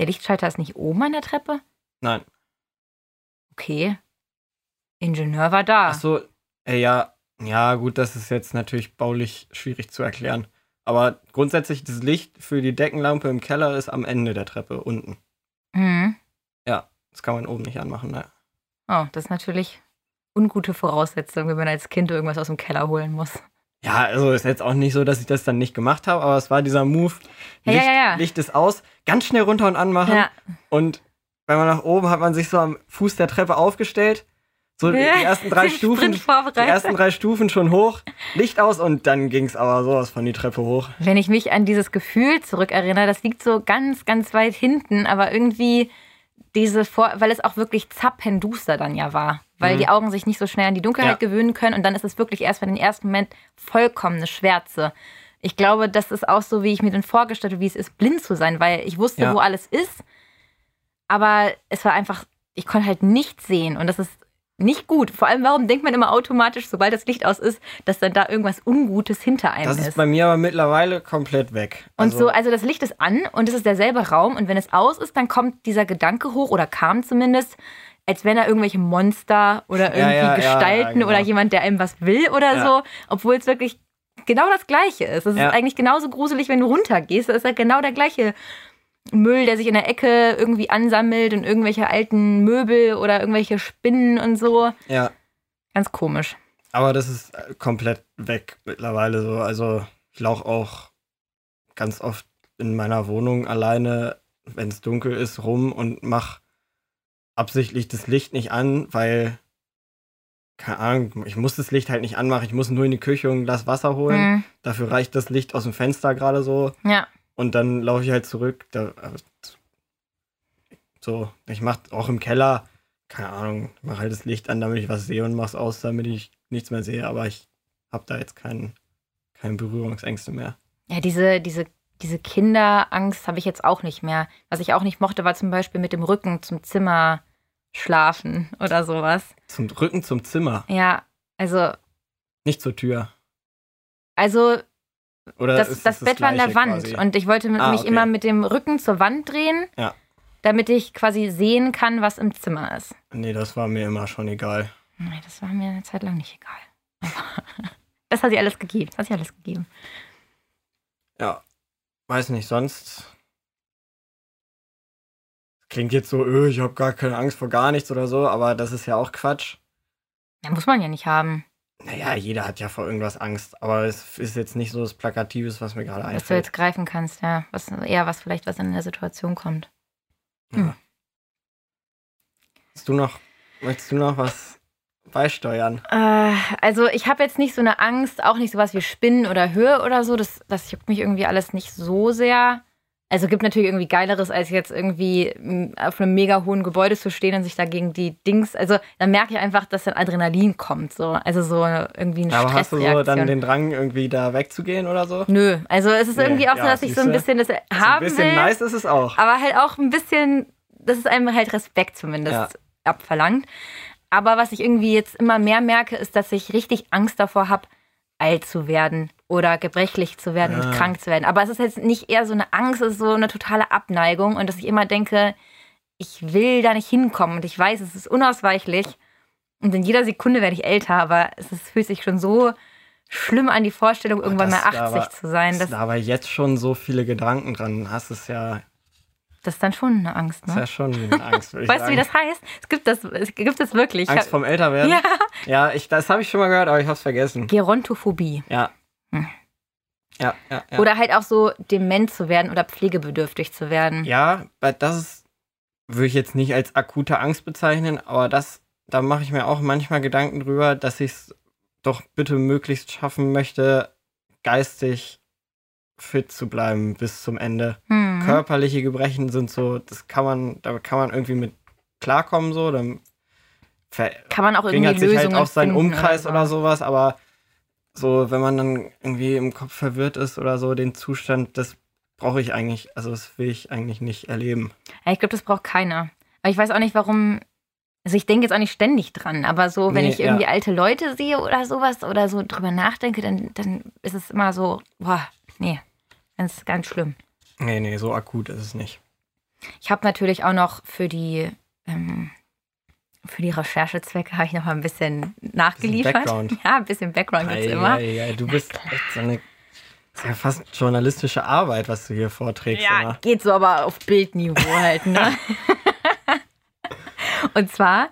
Der Lichtschalter ist nicht oben an der Treppe? nein. Okay. Ingenieur war da. Ach so, äh, ja, ja, gut, das ist jetzt natürlich baulich schwierig zu erklären. Aber grundsätzlich, das Licht für die Deckenlampe im Keller ist am Ende der Treppe unten. Mhm. Das kann man oben nicht anmachen, ne? Oh, das ist natürlich ungute Voraussetzung, wenn man als Kind irgendwas aus dem Keller holen muss. Ja, also ist jetzt auch nicht so, dass ich das dann nicht gemacht habe, aber es war dieser Move. Ja, Licht, ja, ja. Licht ist aus, ganz schnell runter und anmachen. Ja. Und wenn man nach oben hat man sich so am Fuß der Treppe aufgestellt. So die ersten drei Stufen, die ersten drei Stufen schon hoch, Licht aus und dann ging es aber sowas von die Treppe hoch. Wenn ich mich an dieses Gefühl zurückerinnere, das liegt so ganz, ganz weit hinten, aber irgendwie diese Vor weil es auch wirklich zappenduster dann ja war, weil Mhm. die Augen sich nicht so schnell an die Dunkelheit Ja. gewöhnen können und dann ist es wirklich erst für den ersten Moment vollkommene Schwärze. Ich glaube, das ist auch so, wie ich mir dann vorgestellt habe, wie es ist, blind zu sein, weil ich wusste, Ja. wo alles ist, aber es war einfach, ich konnte halt nichts sehen und das ist nicht gut. Vor allem, warum denkt man immer automatisch, sobald das Licht aus ist, dass dann da irgendwas Ungutes hinter einem Das ist bei mir aber mittlerweile komplett weg. und Also, so, also das Licht ist an und es ist derselbe Raum und wenn es aus ist, dann kommt dieser Gedanke hoch oder kam zumindest, als wenn da irgendwelche Monster oder irgendwie ja, ja, Gestalten ja, genau. oder jemand, der einem was will oder so, obwohl es wirklich genau das Gleiche ist. Es ist eigentlich genauso gruselig, wenn du runtergehst. Das ist ja genau der gleiche Müll, der sich in der Ecke irgendwie ansammelt und irgendwelche alten Möbel oder irgendwelche Spinnen und so. ja, Ganz komisch. aber das ist äh, komplett weg mittlerweile so. Also ich lauche auch ganz oft in meiner Wohnung alleine, wenn es dunkel ist, rum und mach absichtlich das Licht nicht an, weil keine Ahnung, ich muss das Licht halt nicht anmachen. Ich muss nur in die Küche und ein Glas Wasser holen. Hm, Dafür reicht das Licht aus dem Fenster gerade so. ja. Und dann laufe ich halt zurück. Da, so, ich mach auch im Keller, keine Ahnung, mach halt das Licht an, damit ich was sehe und mach's aus, damit ich nichts mehr sehe. Aber ich habe da jetzt keinen keine Berührungsängste mehr. Ja, diese, diese, diese Kinderangst habe ich jetzt auch nicht mehr. Was ich auch nicht mochte, war zum Beispiel mit dem Rücken zum Zimmer schlafen oder sowas. Zum Rücken zum Zimmer, Ja, also, nicht zur Tür. also Oder das, das, Bett war an der Wand quasi? und ich wollte Ah, mich okay. immer mit dem Rücken zur Wand drehen, Ja. damit ich quasi sehen kann, was im Zimmer ist. Nee, das war mir immer schon egal. Nee, das war mir eine Zeit lang nicht egal. Das hat sie alles gegeben. Das hat sie alles gegeben. Ja, weiß nicht, sonst. Klingt jetzt so, öh, ich habe gar keine Angst vor gar nichts oder so, aber das ist ja auch Quatsch. Ja, muss man ja nicht haben. Naja, jeder hat ja vor irgendwas Angst, aber es ist jetzt nicht so das Plakatives, was mir gerade Was du einfällt. jetzt greifen kannst, ja. Was, eher was vielleicht, was in der Situation kommt. Ja. Hast du noch, möchtest du noch was beisteuern? Äh, also ich habe jetzt nicht so eine Angst, auch nicht sowas wie Spinnen oder Höhe oder so. Das, das juckt mich irgendwie alles nicht so sehr. Also gibt natürlich irgendwie Geileres, als jetzt irgendwie auf einem mega hohen Gebäude zu stehen und sich dagegen die Dings. Also da merke ich einfach, dass dann Adrenalin kommt. So. Also so irgendwie eine Aber hast du so dann den Drang, irgendwie da wegzugehen oder so? Nö, also es ist Nee, irgendwie auch so, ja, dass ich so ein bisschen das So ein haben bisschen will, nice ist es auch. aber halt auch ein bisschen, das ist einem halt Respekt zumindest Ja. abverlangt. Aber was ich irgendwie jetzt immer mehr merke, ist, dass ich richtig Angst davor habe, alt zu werden oder gebrechlich zu werden Ah. und krank zu werden. Aber es ist jetzt nicht eher so eine Angst, es ist so eine totale Abneigung und dass ich immer denke, ich will da nicht hinkommen und ich weiß, es ist unausweichlich und in jeder Sekunde werde ich älter, aber es ist, fühlt sich schon so schlimm an die Vorstellung, irgendwann das- mal da 80 aber- zu sein. Das Das, da aber jetzt schon so viele Gedanken dran hast, ist ja, das ist dann schon eine Angst, ist ne? ja schon eine Angst, Weißt du, wie das heißt? Es gibt das, es gibt das wirklich. Angst vom Älterwerden? ja. Ja, ich, das habe ich schon mal gehört, aber ich habe es vergessen. Gerontophobie. Ja. Hm. Ja, ja, ja. Oder halt auch so dement zu werden oder pflegebedürftig zu werden. Ja, weil das ist, würde ich jetzt nicht als akute Angst bezeichnen, aber das, da mache ich mir auch manchmal Gedanken drüber, dass ich es doch bitte möglichst schaffen möchte, geistig fit zu bleiben bis zum Ende. Hm. Körperliche Gebrechen sind so, das kann man, da kann man irgendwie mit klarkommen, so, dann Kann man auch irgendwie sich Lösungen halt auch sein finden Umkreis oder, oder, so. sowas, aber so, wenn man dann irgendwie im Kopf verwirrt ist oder so, den Zustand, das brauche ich eigentlich, also das will ich eigentlich nicht erleben. Ja, ich glaube, das braucht keiner. Aber ich weiß auch nicht, warum. Also ich denke jetzt auch nicht ständig dran, aber so, wenn Nee, ich irgendwie ja. alte Leute sehe oder sowas oder so drüber nachdenke, dann, dann ist es immer so, boah, nee, ganz, ganz schlimm. Nee, nee, so akut ist es nicht. Ich habe natürlich auch noch für die, ähm, für die Recherchezwecke habe ich noch mal ein bisschen nachgeliefert. Background. Ja, ein bisschen Background gibt's Ei, immer. ei, ei, du bist echt so eine, ist ja fast journalistische Arbeit, was du hier vorträgst. Ja, immer. geht so aber auf Bildniveau halt, ne? Und zwar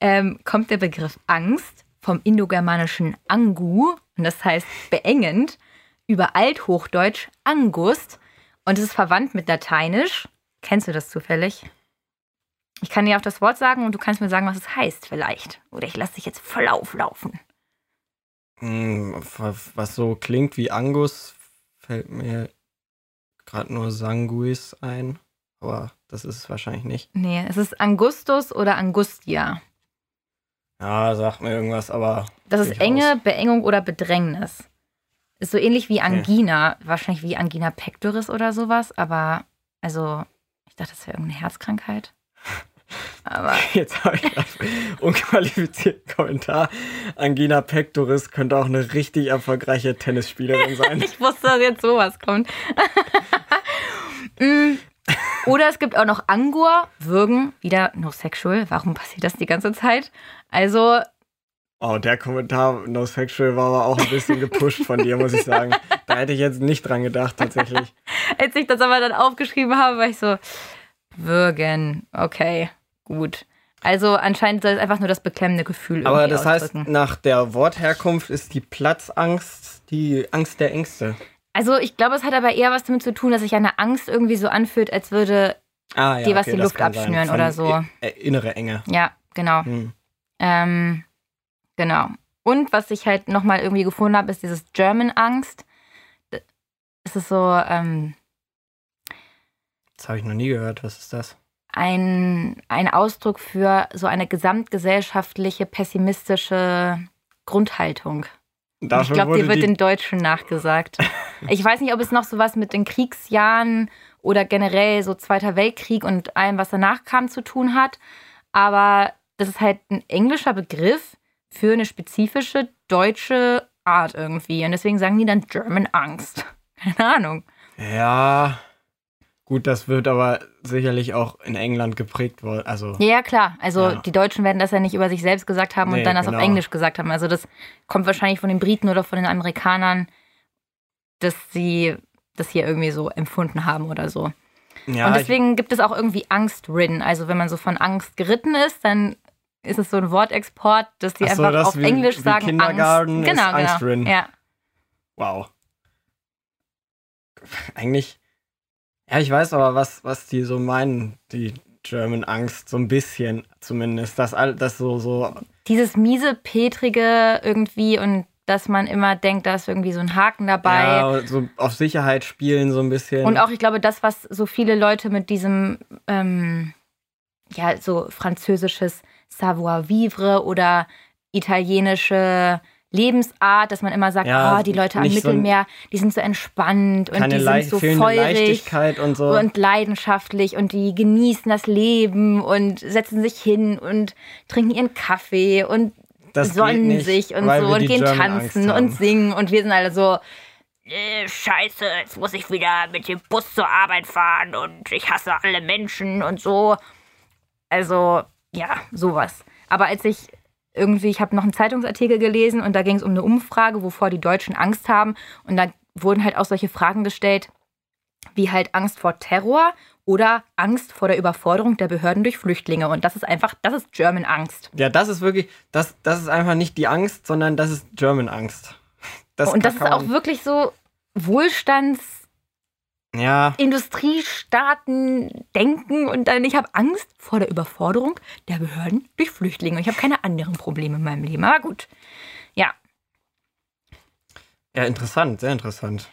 ähm, kommt der Begriff Angst vom indogermanischen Angu, und das heißt beengend, über Althochdeutsch Angust und es ist verwandt mit Lateinisch. Kennst du das zufällig? Ich kann dir auch das Wort sagen und du kannst mir sagen, was es heißt vielleicht. Oder ich lasse dich jetzt voll auflaufen. Hm, was so klingt wie Angus, fällt mir gerade nur Sanguis ein, aber das ist es wahrscheinlich nicht. Nee, es ist Angustus oder Angustia. Ja, sagt mir irgendwas, aber Das ist. Enge, Beengung oder Bedrängnis. Ist so ähnlich wie Angina, wahrscheinlich wie Angina pectoris oder sowas, aber also, ich dachte, das wäre irgendeine Herzkrankheit. Aber Jetzt habe ich einen unqualifizierten Kommentar. Angina pectoris könnte auch eine richtig erfolgreiche Tennisspielerin sein. ich wusste, dass jetzt sowas kommt. Mm. Oder es gibt auch noch Angor, Würgen, wieder no sexual. Warum passiert das die ganze Zeit? Also, Oh, der Kommentar No Sexual war aber auch ein bisschen gepusht von dir, muss ich sagen. Da hätte ich jetzt nicht dran gedacht, tatsächlich. als ich das aber dann aufgeschrieben habe, war ich so, Würgen, okay, gut. Also anscheinend soll es einfach nur das beklemmende Gefühl Aber das heißt, nach der Wortherkunft ist die Platzangst die Angst der Ängste. Also ich glaube, es hat aber eher was damit zu tun, dass sich eine Angst irgendwie so anfühlt, als würde, Ah, ja, Die, was die das Luft abschnüren oder so. äh, innere Enge. ja, genau. Hm. Ähm, genau. Und was ich halt nochmal irgendwie gefunden habe, ist dieses German-Angst. Es ist so ähm, Das habe ich noch nie gehört. Was ist das? Ein, ein Ausdruck für so eine gesamtgesellschaftliche pessimistische Grundhaltung. Und ich Dafür glaube, wurde wird die- den Deutschen nachgesagt. ich weiß nicht, ob es noch so was mit den Kriegsjahren oder generell so Zweiter Weltkrieg und allem, was danach kam, zu tun hat. Aber das ist halt ein englischer Begriff für eine spezifische deutsche Art irgendwie. Und deswegen sagen die dann German Angst. Keine Ahnung. Ja. Gut, das wird aber sicherlich auch in England geprägt worden. Also, Ja, ja, klar. Also Ja. die Deutschen werden das ja nicht über sich selbst gesagt haben und Nee, dann das genau. auf Englisch gesagt haben. Also das kommt wahrscheinlich von den Briten oder von den Amerikanern, dass sie das hier irgendwie so empfunden haben oder so. ja, und deswegen gibt es auch irgendwie Angst-ridden. Also wenn man so von Angst geritten ist, dann ist es so ein Wortexport, dass die so, einfach das auf wie- Englisch wie sagen Kindergarten Angst. ist Genau, genau. Angst-ridden. Ja. Wow. Eigentlich. Ja, ich weiß aber, was, was die so meinen, die German Angst, so ein bisschen zumindest. Das, all- das so, so. Dieses miese, petrige irgendwie und dass man immer denkt, da ist irgendwie so ein Haken dabei. Ja, so auf Sicherheit spielen so ein bisschen. Und auch, ich glaube, das, was so viele Leute mit diesem, ähm, ja, so französisches Savoir-vivre oder italienische Lebensart, dass man immer sagt, Ja, oh, die Leute am nicht so Mittelmeer, die sind so entspannt und die sind so feurig und so. und leidenschaftlich und die genießen das Leben und setzen sich hin und trinken ihren Kaffee und Das sonnen nicht, sich und so und gehen tanzen und singen und wir sind alle so, äh, scheiße, jetzt muss ich wieder mit dem Bus zur Arbeit fahren und ich hasse alle Menschen und so. Also, ja, sowas. Aber als ich irgendwie, ich habe noch einen Zeitungsartikel gelesen und da ging es um eine Umfrage, wovor die Deutschen Angst haben. Und da wurden halt auch solche Fragen gestellt, wie halt Angst vor Terror oder Angst vor der Überforderung der Behörden durch Flüchtlinge. Und das ist einfach, das ist German Angst. Ja, das ist wirklich, das, das ist einfach nicht die Angst, sondern das ist German Angst. Das und das ist auch wirklich so Wohlstands- Ja, Industriestaaten denken und dann ich habe Angst vor der Überforderung der Behörden durch Flüchtlinge. Ich habe keine anderen Probleme in meinem Leben. Aber gut. Ja. ja, interessant, sehr interessant.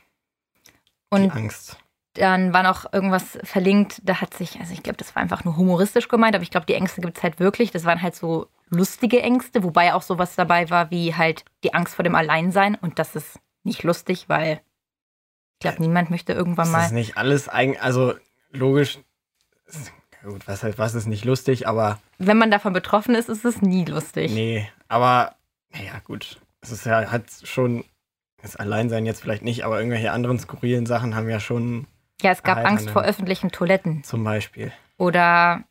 Und die Angst. dann war noch irgendwas verlinkt, da hat sich, also ich glaube, das war einfach nur humoristisch gemeint, aber ich glaube, die Ängste gibt es halt wirklich. Das waren halt so lustige Ängste, wobei auch sowas dabei war wie halt die Angst vor dem Alleinsein. Und das ist nicht lustig, weil ich glaube, niemand möchte irgendwann Das mal. ist nicht alles eigen, also logisch. Gut, was, was ist nicht lustig, aber Wenn man davon betroffen ist, ist es nie lustig. nee, aber naja, gut. Es ist ja, hat schon, das Alleinsein jetzt vielleicht nicht, aber irgendwelche anderen skurrilen Sachen haben ja schon Ja, es gab. Angst vor öffentlichen Toiletten. zum Beispiel. oder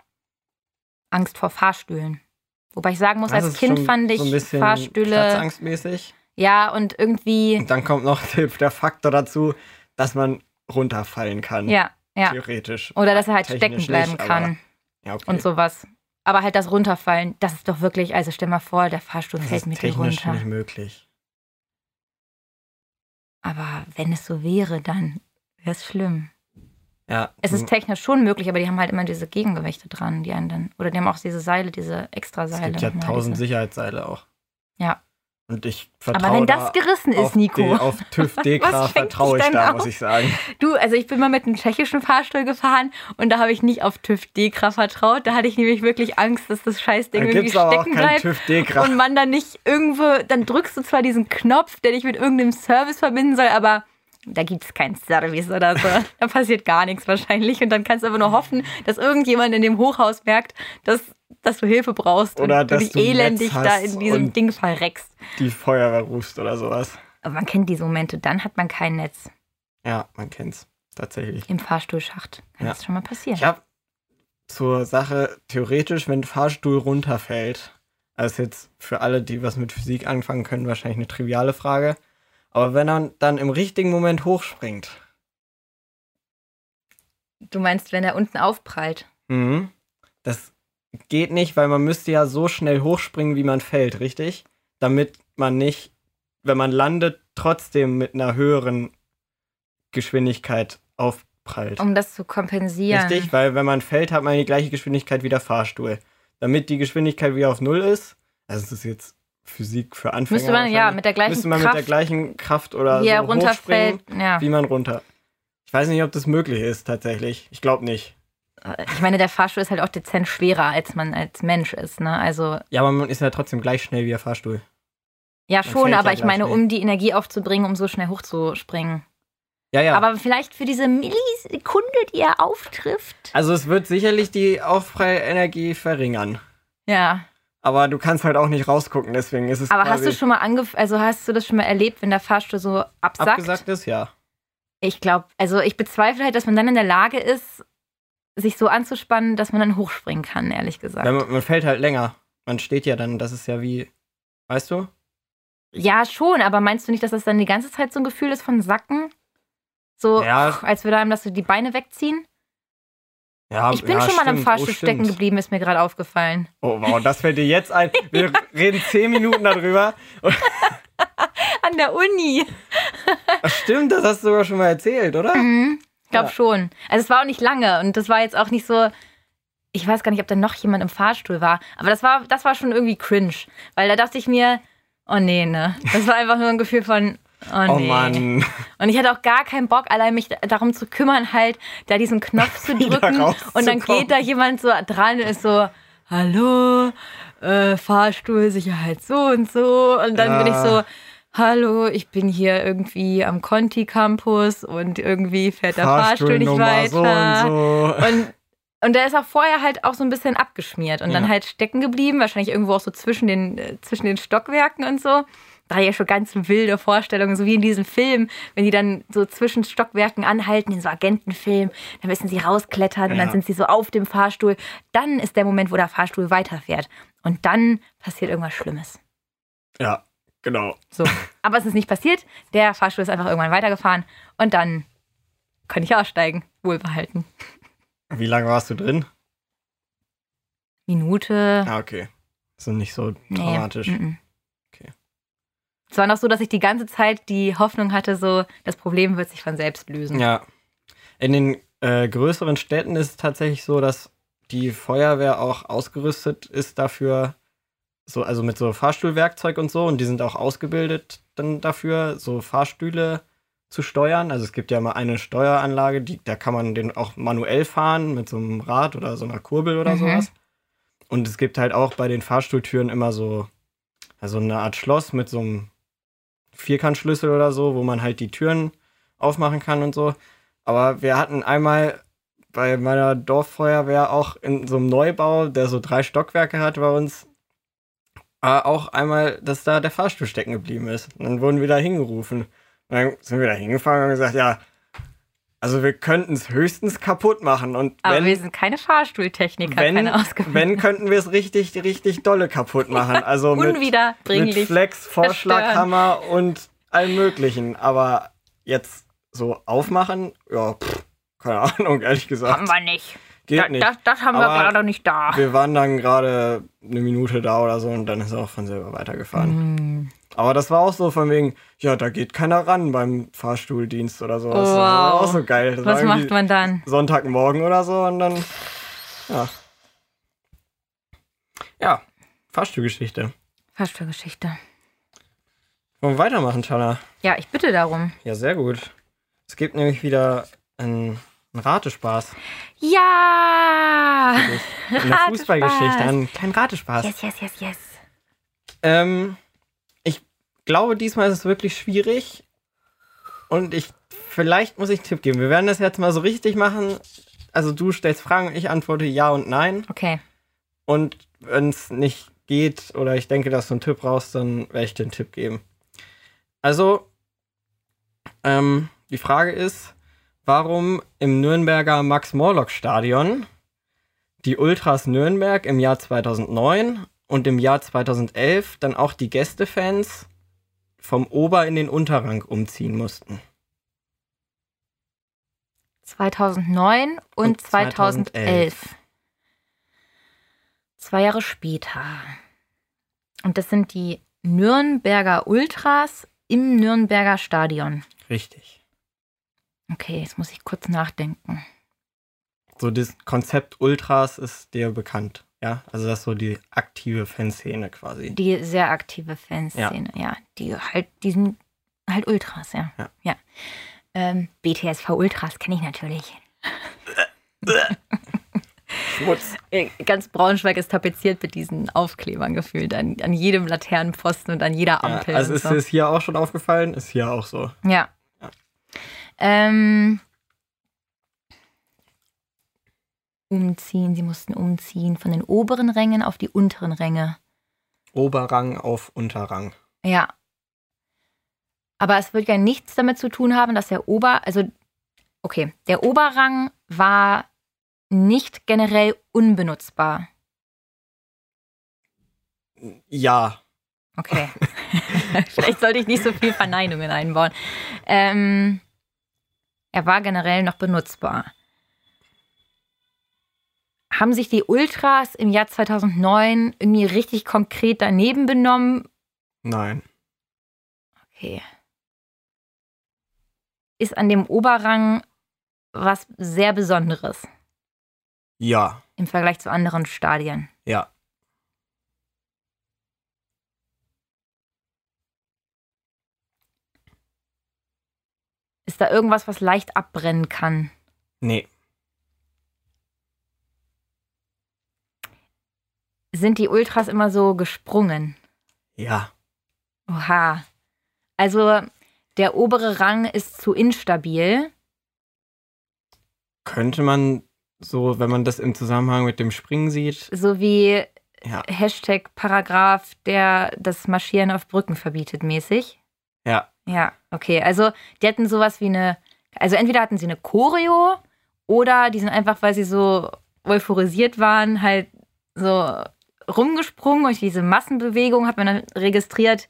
Angst vor Fahrstühlen. Wobei ich sagen muss, Das als Kind fand ich so ein bisschen Fahrstühle. Platzangstmäßig. Ja, und irgendwie. Und dann kommt noch der Faktor dazu, dass man runterfallen kann. Ja, ja. Theoretisch. Oder dass er halt stecken bleiben nicht, kann aber- Ja, okay. und sowas. Aber halt das Runterfallen, das ist doch wirklich, also stell mal vor, der Fahrstuhl das fällt ist mit dir technisch runter. nicht möglich. Aber wenn es so wäre, dann wäre es schlimm. Ja. Es ist technisch schon möglich, aber die haben halt immer diese Gegengewichte dran, die einen dann. Oder die haben auch diese Seile, diese extra es Seile. gibt ja tausend diese- Sicherheitsseile auch. Ja. Und ich vertraue Aber wenn da das gerissen ist, Nico. Die, auf TÜV Dekra vertraue ich da, auf? muss ich sagen. Du, also ich bin mal mit einem tschechischen Fahrstuhl gefahren und da habe ich nicht auf TÜV Dekra vertraut. Da hatte ich nämlich wirklich Angst, dass das Scheißding Da irgendwie stecken bleibt. Und man dann nicht irgendwo, dann drückst du zwar diesen Knopf, der dich mit irgendeinem Service verbinden soll, aber da gibt es keinen Service oder so. Da passiert gar nichts wahrscheinlich. Und dann kannst du aber nur hoffen, dass irgendjemand in dem Hochhaus merkt, dass, dass du Hilfe brauchst Oder und du dass du ein elendig da in diesem Ding verreckst. Die Feuerwehr rufst oder sowas. Aber man kennt diese Momente, dann hat man kein Netz Ja, man kennt's. Tatsächlich. im Fahrstuhlschacht. Kann Ja. das schon mal passieren. Ich habe zur Sache, theoretisch, wenn ein Fahrstuhl runterfällt, also jetzt für alle, die was mit Physik anfangen können, wahrscheinlich eine triviale Frage. Aber wenn er dann im richtigen Moment hochspringt, Du meinst, wenn er unten aufprallt? mhm, das geht nicht, weil man müsste ja so schnell hochspringen, wie man fällt, richtig? Damit man nicht, wenn man landet, trotzdem mit einer höheren Geschwindigkeit aufprallt. Um das zu kompensieren. Richtig, weil wenn man fällt, hat man die gleiche Geschwindigkeit wie der Fahrstuhl. Damit die Geschwindigkeit wieder auf Null ist, also es ist jetzt Physik für Anfänger. Müsste man ja mit der gleichen müsste man Kraft, mit der gleichen Kraft oder wie so er runterfällt. Ja. wie man runter. Ich weiß nicht, ob das möglich ist tatsächlich. Ich glaube nicht. Ich meine, der Fahrstuhl ist halt auch dezent schwerer, als man als Mensch ist. Ne? Also Ja, aber man ist ja trotzdem gleich schnell wie der Fahrstuhl. ja Man schon, aber ja ich meine, nicht. um die Energie aufzubringen, um so schnell hochzuspringen. Ja, ja. Aber vielleicht für diese Millisekunde, die er auftrifft. also es wird sicherlich die Aufprallenergie verringern. Ja. Aber du kannst halt auch nicht rausgucken, deswegen ist es Aber hast du schon mal angef also hast du das schon mal erlebt, wenn der Fahrstuhl so absackt? abgesagt ist, ja. Ich glaube, also ich bezweifle halt, dass man dann in der Lage ist, sich so anzuspannen, dass man dann hochspringen kann, ehrlich gesagt. Man, man fällt halt länger. Man steht ja dann, das ist ja wie, weißt du? Ja, schon, aber meinst du nicht, dass das dann die ganze Zeit so ein Gefühl ist von Sacken? So, Ja. pff, als würde einem das so die Beine wegziehen? Ja, Ich bin ja, schon mal am stimmt. Fahrstuhl oh, stecken stimmt. geblieben, ist mir gerade aufgefallen. Oh, wow, das fällt dir jetzt ein. Wir reden zehn Minuten darüber. An der Uni. Ach, stimmt, das hast du sogar schon mal erzählt, oder? Mhm. Ich glaube Ja. schon. Also es war auch nicht lange und das war jetzt auch nicht so. Ich weiß gar nicht, ob da noch jemand im Fahrstuhl war, aber das war, das war schon irgendwie cringe. Weil da dachte ich mir, Oh nee, ne. Das war einfach nur ein Gefühl von, oh nee. Oh Mann. Und ich hatte auch gar keinen Bock, allein mich darum zu kümmern, halt da diesen Knopf zu drücken. Und dann geht da jemand so dran und ist so, hallo, äh, Fahrstuhl, Sicherheit so und so. Und dann bin ich so, hallo, ich bin hier irgendwie am Conti Campus und irgendwie fährt der Fahrstuhl nicht weiter. so und so. Und, und der ist auch vorher halt auch so ein bisschen abgeschmiert und dann Ja. halt stecken geblieben, wahrscheinlich irgendwo auch so zwischen den, äh, zwischen den Stockwerken und so. Da ja schon ganz wilde Vorstellungen, so wie in diesem Film, wenn die dann so zwischen Stockwerken anhalten, in so Agentenfilm, dann müssen sie rausklettern und dann Ja. sind sie so auf dem Fahrstuhl. Dann ist der Moment, wo der Fahrstuhl weiterfährt. Und dann passiert irgendwas Schlimmes. Ja, genau. So. Aber es ist nicht passiert. Der Fahrstuhl ist einfach irgendwann weitergefahren und dann konnte ich aussteigen. Wohlbehalten. Wie lange warst du drin? Minute. Ah, okay. Ist nicht so Nee, dramatisch. mm-mm. Okay. Es war noch so, dass ich die ganze Zeit die Hoffnung hatte, so, das Problem wird sich von selbst lösen. Ja. In den äh, größeren Städten ist es tatsächlich so, dass die Feuerwehr auch ausgerüstet ist dafür, so, also mit so Fahrstuhlwerkzeug und so, und die sind auch ausgebildet dann dafür, so Fahrstühle zu steuern. Also es gibt ja mal eine Steueranlage, die, da kann man den auch manuell fahren mit so einem Rad oder so einer Kurbel oder Mhm. sowas. Und es gibt halt auch bei den Fahrstuhltüren immer so, also eine Art Schloss mit so einem Vierkantschlüssel oder so, wo man halt die Türen aufmachen kann und so. Aber wir hatten einmal bei meiner Dorffeuerwehr auch in so einem Neubau, der so drei Stockwerke hat bei uns, äh, auch einmal, dass da der Fahrstuhl stecken geblieben ist. Und dann wurden wir da hingerufen. Und dann sind wir da hingefahren und gesagt, ja, also wir könnten es höchstens kaputt machen. Und Aber wenn, wir sind keine Fahrstuhltechniker, wenn, keine ausgebildeten. wenn könnten wir es richtig, richtig dolle kaputt machen. Also mit, mit Unwiederbringlich. Flex, Vorschlaghammer und allem möglichen. Aber jetzt so aufmachen, ja, pff, keine Ahnung, ehrlich gesagt. Haben wir nicht. Geht Da, nicht. das, das haben wir Aber gerade nicht da. Wir waren dann gerade eine Minute da oder so und dann ist er auch von selber weitergefahren. Mm. Aber das war auch so von wegen, ja, da geht keiner ran beim Fahrstuhldienst oder so. Das war Wow. auch so geil. Das Was macht man dann? Sonntagmorgen oder so und dann, ja. Ja, Fahrstuhlgeschichte. Fahrstuhlgeschichte. Wollen wir weitermachen, Tala? Ja, ich bitte darum. Ja, sehr gut. Es gibt nämlich wieder einen, einen Ratespaß. Ja! In der Ratespaß. Fußballgeschichte. Einen kleinen Ratespaß. Yes, yes, yes, yes. Ähm, ich glaube, diesmal ist es wirklich schwierig. Und ich, vielleicht muss ich einen Tipp geben. Wir werden das jetzt mal so richtig machen. Also du stellst Fragen, ich antworte ja und nein. Okay. Und wenn es nicht geht oder ich denke, dass du einen Tipp brauchst, dann werde ich dir einen Tipp geben. Also, ähm, die Frage ist, warum im Nürnberger Max-Morlock-Stadion die Ultras Nürnberg im Jahr 2009 und im Jahr 2011 dann auch die Gästefans vom Ober- in den Unterrang umziehen mussten. 2009 und, Und 2011. 2011. Zwei Jahre später. Und das sind die Nürnberger Ultras im Nürnberger Stadion. Richtig. Okay, jetzt muss ich kurz nachdenken. So das Konzept Ultras ist dir bekannt. Ja, also das ist so die aktive Fanszene quasi. Die sehr aktive Fanszene, ja. Die halt, die sind halt Ultras, ja. Ja. Ähm, BTSV Ultras kenne ich natürlich. Schmutz. Äh, Ganz Braunschweig ist tapeziert mit diesen Aufklebern gefühlt. An, an jedem Laternenpfosten und an jeder Ja, Ampel. also und ist so. es hier auch schon aufgefallen? Ist hier auch so. Ja. Ja. Ähm, umziehen, sie mussten umziehen von den oberen Rängen auf die unteren Ränge. Oberrang auf Unterrang. Ja. Aber es wird ja nichts damit zu tun haben, dass der Ober, also, okay, der Oberrang war nicht generell unbenutzbar. Ja. Okay. Vielleicht sollte ich nicht so viel Verneinungen einbauen. Ähm, er war generell noch benutzbar. Haben sich die Ultras im Jahr 2009 irgendwie richtig konkret daneben benommen? Nein. Okay. Ist an dem Oberrang was sehr Besonderes Ja. im Vergleich zu anderen Stadien? Ja. Ist da irgendwas, was leicht abbrennen kann? Nee. Sind die Ultras immer so gesprungen? Ja. Oha. Also der obere Rang ist zu instabil. Könnte man so, wenn man das im Zusammenhang mit dem Springen sieht, So wie ja, Hashtag Paragraph, der das Marschieren auf Brücken verbietet, mäßig. ja, Ja, okay. Also die hatten sowas wie eine, also entweder hatten sie eine Choreo oder die sind einfach, weil sie so euphorisiert waren, halt so rumgesprungen und diese Massenbewegung hat man dann registriert.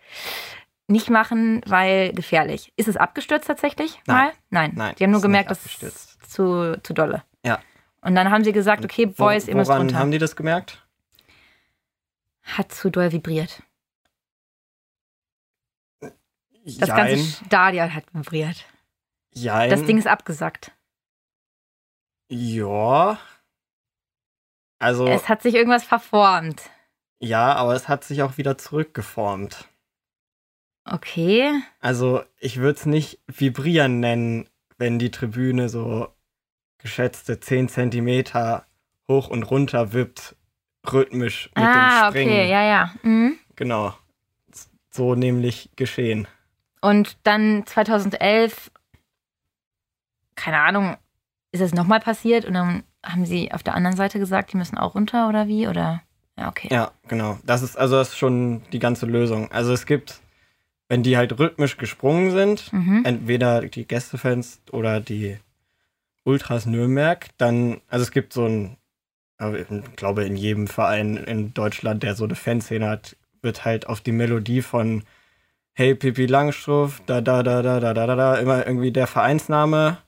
Nicht machen, weil gefährlich. Ist es abgestürzt tatsächlich Nein. mal? Nein. Nein, Die haben nur gemerkt, nicht das abgestürzt. ist zu, zu dolle. Ja. Und dann haben sie gesagt, okay, Boys, Wo- ihr müsst woran runter. haben die das gemerkt? Hat zu doll vibriert. Das Jein, ganze Stadion hat vibriert. jein. Das Ding ist abgesackt. Ja. Also, Es hat sich irgendwas verformt. ja, aber es hat sich auch wieder zurückgeformt. Okay. Also, ich würde es nicht vibrieren nennen, wenn die Tribüne so geschätzte 10 Zentimeter hoch und runter wippt, rhythmisch mit ah, dem Springen. okay, ja, ja. Mhm. Genau. So nämlich geschehen. Und dann 2011, keine Ahnung, ist es nochmal passiert und dann haben sie auf der anderen Seite gesagt, die müssen auch runter oder wie? Oder? Ja, okay. Ja, genau. Das ist also das ist schon die ganze Lösung. Also es gibt, wenn die halt rhythmisch gesprungen sind, Mhm. entweder die Gästefans oder die Ultras Nürnberg, dann, also es gibt so ein, ich glaube in jedem Verein in Deutschland, der so eine Fanszene hat, wird halt auf die Melodie von Hey Pippi Langstrumpf, da da da da da da da da immer irgendwie der Vereinsname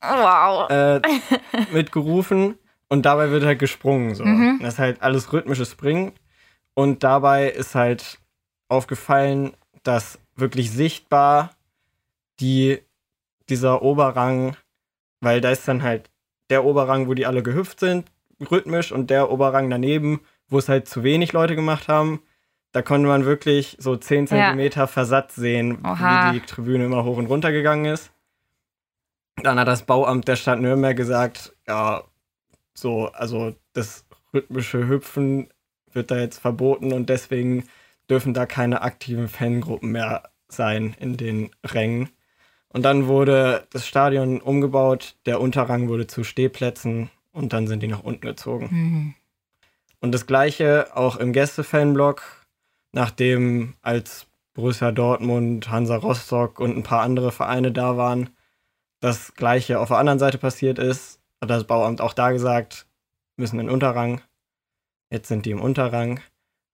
Wow. äh, mitgerufen und dabei wird halt gesprungen. So. Mhm. Das ist halt alles rhythmisches Springen. Und dabei ist halt aufgefallen, dass wirklich sichtbar die, dieser Oberrang, weil da ist dann halt der Oberrang, wo die alle gehüpft sind, rhythmisch, und der Oberrang daneben, wo es halt zu wenig Leute gemacht haben. Da konnte man wirklich so 10 Ja. Zentimeter Versatz sehen, Oha. wie die Tribüne immer hoch und runter gegangen ist. Dann hat das Bauamt der Stadt Nürnberg gesagt, ja, so, also das rhythmische Hüpfen wird da jetzt verboten und deswegen dürfen da keine aktiven Fangruppen mehr sein in den Rängen. Und dann wurde das Stadion umgebaut, der Unterrang wurde zu Stehplätzen und dann sind die nach unten gezogen. Mhm. Und das gleiche auch im Gästefanblock, nachdem als Borussia Dortmund, Hansa Rostock und ein paar andere Vereine da waren, das gleiche auf der anderen Seite passiert ist, hat das Bauamt auch da gesagt, müssen in den Unterrang. Jetzt sind die im Unterrang.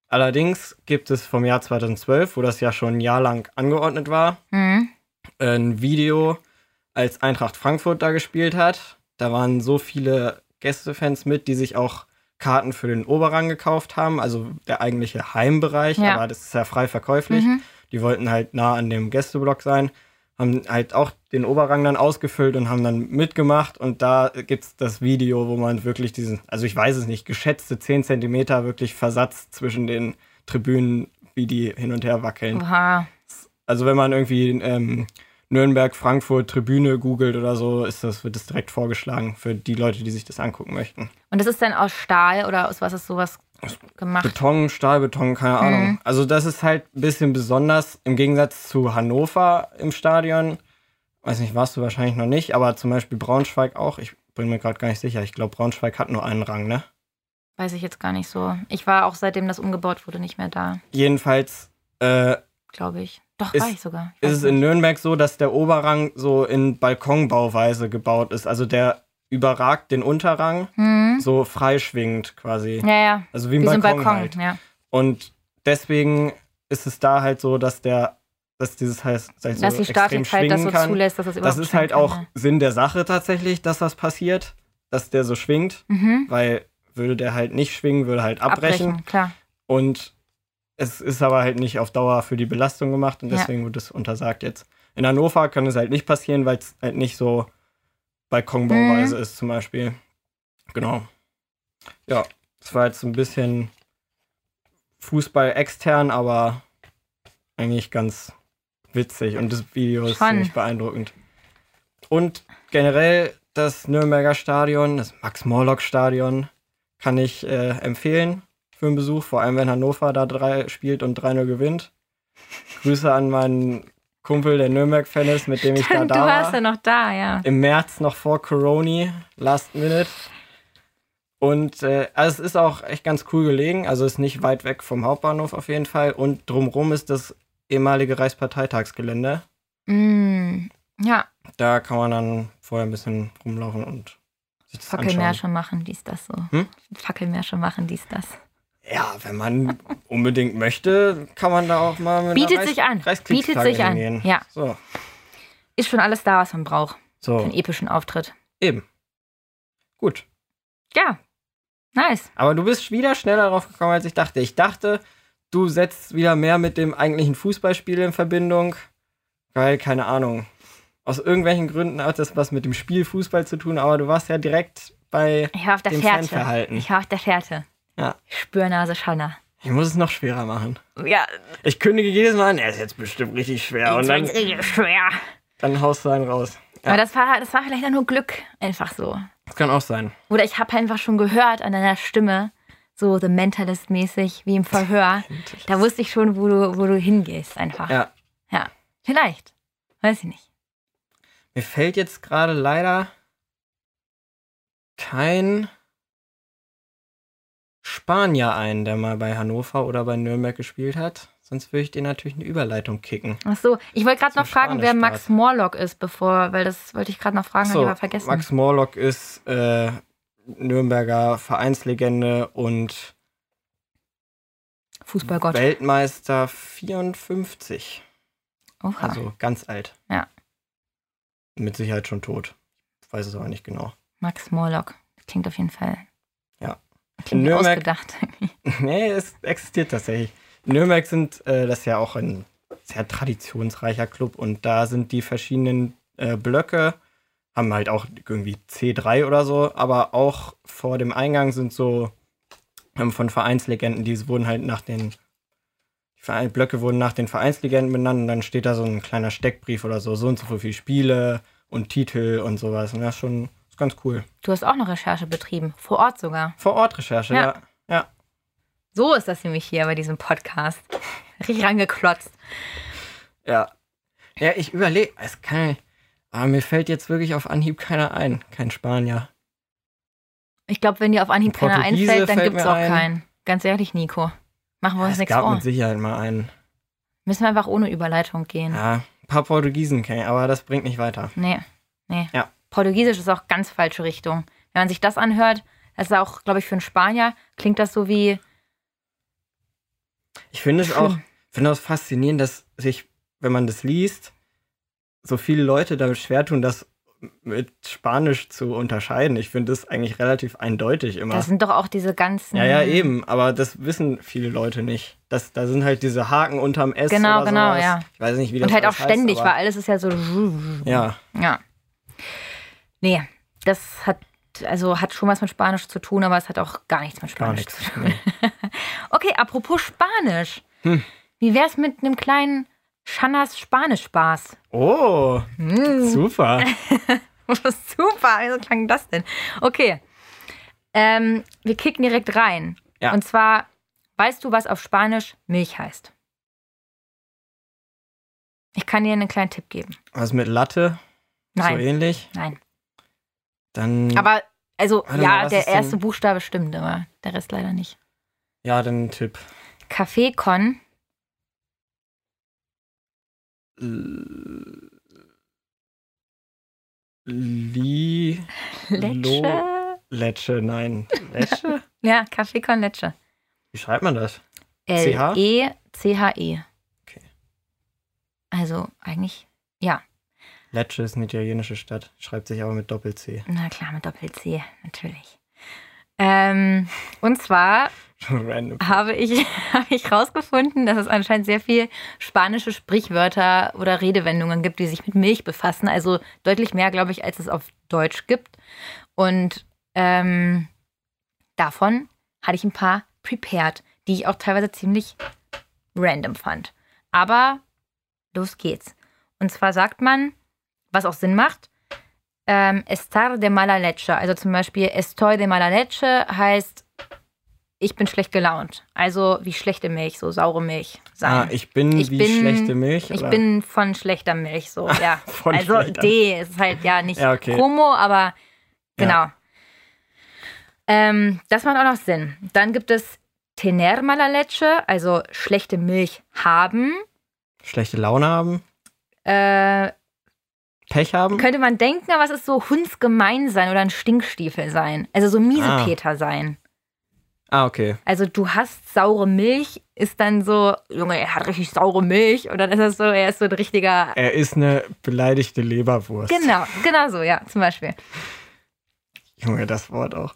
Allerdings gibt es vom Jahr 2012, wo das ja schon ein Jahr lang angeordnet war, Mhm. ein Video, als Eintracht Frankfurt da gespielt hat. Da waren so viele Gästefans mit, die sich auch Karten für den Oberrang gekauft haben, also der eigentliche Heimbereich, Ja. aber das ist ja frei verkäuflich. Mhm. Die wollten halt nah an dem Gästeblock sein, haben halt auch den Oberrang dann ausgefüllt und haben dann mitgemacht und da gibt's das Video, wo man wirklich diesen, also ich weiß es nicht, geschätzte 10 Zentimeter wirklich Versatz zwischen den Tribünen, wie die hin und her wackeln. Oha. Also wenn man irgendwie ähm, Nürnberg, Frankfurt, Tribüne googelt oder so, ist das, wird das direkt vorgeschlagen für die Leute, die sich das angucken möchten. Und das ist dann aus Stahl oder aus was ist sowas gemacht? Beton, Stahlbeton, keine Ahnung. Mhm. Also das ist halt ein bisschen besonders im Gegensatz zu Hannover im Stadion. Weiß nicht, warst du wahrscheinlich noch nicht, aber zum Beispiel Braunschweig auch. Ich bin mir gerade gar nicht sicher. Ich glaube, Braunschweig hat nur einen Rang, ne? Weiß ich jetzt gar nicht so. Ich war auch seitdem das umgebaut wurde nicht mehr da, Jedenfalls äh, glaube ich. Doch, Ist- war ich sogar. Ich ist es in. Nürnberg so, dass der Oberrang so in Balkonbauweise gebaut ist. Also der überragt den Unterrang Mhm. so freischwingend quasi. Ja, ja. Also wie ein so Balkon, Balkon, halt. ja. Und deswegen ist es da halt so, dass der, dass dieses heißt, halt so Dass die extrem Statik halt das so kann. zulässt, dass das Das überhaupt ist halt schwingen auch kann, Sinn der Sache tatsächlich, dass das passiert, dass der so schwingt, ja. Mhm. weil würde der halt nicht schwingen, würde halt abbrechen. klar. Und es ist aber halt nicht auf Dauer für die Belastung gemacht und Ja. deswegen wird es untersagt jetzt. In Hannover kann es halt nicht passieren, weil es halt nicht so Balkonbauweise Mhm. ist zum Beispiel. Genau. Ja, das war jetzt so ein bisschen Fußball extern, aber eigentlich ganz witzig und das Video ist ziemlich beeindruckend. und generell das Nürnberger Stadion, das Max-Morlock-Stadion, kann ich äh, empfehlen für einen Besuch, vor allem wenn Hannover da drei spielt und 3-0 gewinnt. Grüße an meinen Kumpel, der Nürnberg-Fan ist, mit dem ich da du da warst war. ja noch da, ja. Im März noch vor Corona, Last Minute. Und äh, also es ist auch echt ganz cool gelegen. Also ist nicht weit weg vom Hauptbahnhof auf jeden Fall. Und drumrum ist das ehemalige Reichsparteitagsgelände. Mm, ja, Da kann man dann vorher ein bisschen rumlaufen und sich das anschauen. Fackelmärsche machen, dies, das so. Hm? Fackelmärsche machen, dies, das. Ja, wenn man unbedingt möchte, kann man da auch mal mit Bietet einer sich an. Bietet sich an. hingehen. Ja. So, Ist schon alles da, was man braucht für so, einen epischen Auftritt. eben. Gut. Ja, nice. Aber du bist wieder schneller drauf gekommen, als ich dachte. Ich dachte, du setzt wieder mehr mit dem eigentlichen Fußballspiel in Verbindung. Weil, keine Ahnung. Aus irgendwelchen Gründen hat das was mit dem Spiel Fußball zu tun, aber du warst ja direkt bei Ich war auf der dem Fährte. Fanverhalten. Ich war auf der Fährte. Ja. Spürnase Schanner. Ich muss es noch schwerer machen. Ja, Ich kündige jedes Mal an, er ist jetzt bestimmt richtig schwer. Und dann, richtig schwer. dann haust du einen raus. Ja. Aber das war, das war vielleicht auch nur Glück. Einfach so. Das kann auch sein. Oder ich habe einfach schon gehört an deiner Stimme, so The Mentalist-mäßig, wie im Verhör. Da wusste ich schon, wo du, wo du hingehst, einfach. Ja. Ja, vielleicht. Weiß ich nicht. Mir fällt jetzt gerade leider kein Spanier ein, der mal bei Hannover oder bei Nürnberg gespielt hat. Sonst würde ich dir natürlich eine Überleitung kicken. Ach so, ich wollte gerade noch fragen, wer. Max Morlock ist, bevor, weil das wollte ich gerade noch fragen, habe ich aber vergessen. Max Morlock ist äh, Nürnberger Vereinslegende und Fußballgott. Weltmeister 54. Oha. Also ganz alt. Ja. Mit Sicherheit schon tot. Ich weiß es aber nicht genau. Max Morlock. Klingt auf jeden Fall. Klingt Nürnberg- ausgedacht. nee, es existiert tatsächlich. In Nürnberg sind äh, das ist ja auch ein sehr traditionsreicher Club und da sind die verschiedenen äh, Blöcke, haben halt auch irgendwie C3 oder so, aber auch vor dem Eingang sind so ähm, von Vereinslegenden, die wurden halt nach den die Verein Blöcke wurden nach den Vereinslegenden benannt und dann steht da so ein kleiner Steckbrief oder so, so und so viele Spiele und Titel und sowas. Und das ist schon ist ganz cool. Du hast auch noch Recherche betrieben. Vor Ort sogar. Vor Ort Recherche, Ja. ja. Ja. So ist das nämlich hier bei diesem Podcast. Richtig rangeklotzt. Ja. Ja, ich überlege, es kann. Aber mir fällt jetzt wirklich auf Anhieb keiner ein. Kein Spanier. Ich glaube, wenn dir auf Anhieb keiner einfällt, dann gibt es auch ein. keinen. Ganz ehrlich, Nico. Machen wir uns es nichts gab vor. mit Sicherheit mal einen. Müssen wir einfach ohne Überleitung gehen. Ja, ein paar Portugiesen kenne ich, aber das bringt nicht weiter. Nee, nee. Ja. Portugiesisch ist auch ganz falsche Richtung. Wenn man sich das anhört, das ist auch, glaube ich, für einen Spanier, klingt das so wie, Ich finde es auch, finde es faszinierend, dass sich, wenn man das liest, so viele Leute damit schwer tun, das mit Spanisch zu unterscheiden. Ich finde das eigentlich relativ eindeutig immer. das sind doch auch diese ganzen. Ja, ja, eben, aber das wissen viele Leute nicht. Das, da sind halt diese Haken unterm S. Genau, genau, sowas. ja. Ich weiß nicht, wie das Und halt auch heißt, ständig, weil alles ist ja so. Ja, Ja. Nee, das hat, also hat schon was mit Spanisch zu tun, aber es hat auch gar nichts mit Spanisch nichts. zu tun. Nee. Okay, apropos Spanisch. Hm. Wie wär's mit einem kleinen Shannas Spanisch-Spaß? Oh, Hm. super. Super, wieso klang das denn? Okay. Ähm, wir kicken direkt rein. Ja. Und zwar, weißt du, was auf Spanisch Milch heißt? Ich kann dir einen kleinen Tipp geben. Was mit Latte? Nein, So ähnlich? nein. Dann. Aber, also, Warte ja, mal, der ist denn- erste Buchstabe stimmt, aber der Rest leider nicht. ja, dann ein Tipp. Con L- Li. Leche. Lo- Lecce, nein. Lecce? Ja, Café con Leche. Wie schreibt man das? L-E-C-H-E. Okay. Also, eigentlich, ja. Lecce ist eine italienische Stadt, schreibt sich aber mit Doppel-C. Na klar, mit Doppel-C, natürlich. Ähm, und zwar habe ich, habe ich rausgefunden, dass es anscheinend sehr viel spanische Sprichwörter oder Redewendungen gibt, die sich mit Milch befassen. Also deutlich mehr, glaube ich, als es auf Deutsch gibt. Und ähm, davon hatte ich ein paar prepared, die ich auch teilweise ziemlich random fand. Aber los geht's. Und zwar sagt man, was auch Sinn macht, ähm, estar de mala leche. Also zum Beispiel estoy de mala leche heißt, ich bin schlecht gelaunt. Also wie schlechte Milch, so saure Milch sein. Ah, ich bin Ich wie bin- schlechte Milch. Ich oder? bin von schlechter Milch, so, ja. von also D ist halt ja nicht Ja, okay. Como, aber genau. Ja. Ähm, das macht auch noch Sinn. Dann gibt es tener mala leche, also schlechte Milch haben. Schlechte Laune haben, Äh, Pech haben. könnte man denken, aber es ist so hundsgemein sein oder ein Stinkstiefel sein. Also so Miesepeter sein. Ah, okay. Also du hast saure Milch, ist dann so, Junge, er hat richtig saure Milch. Und dann ist das so, er ist so ein richtiger. Er ist eine beleidigte Leberwurst. Genau, genau so, ja, zum Beispiel. Junge, das Wort auch.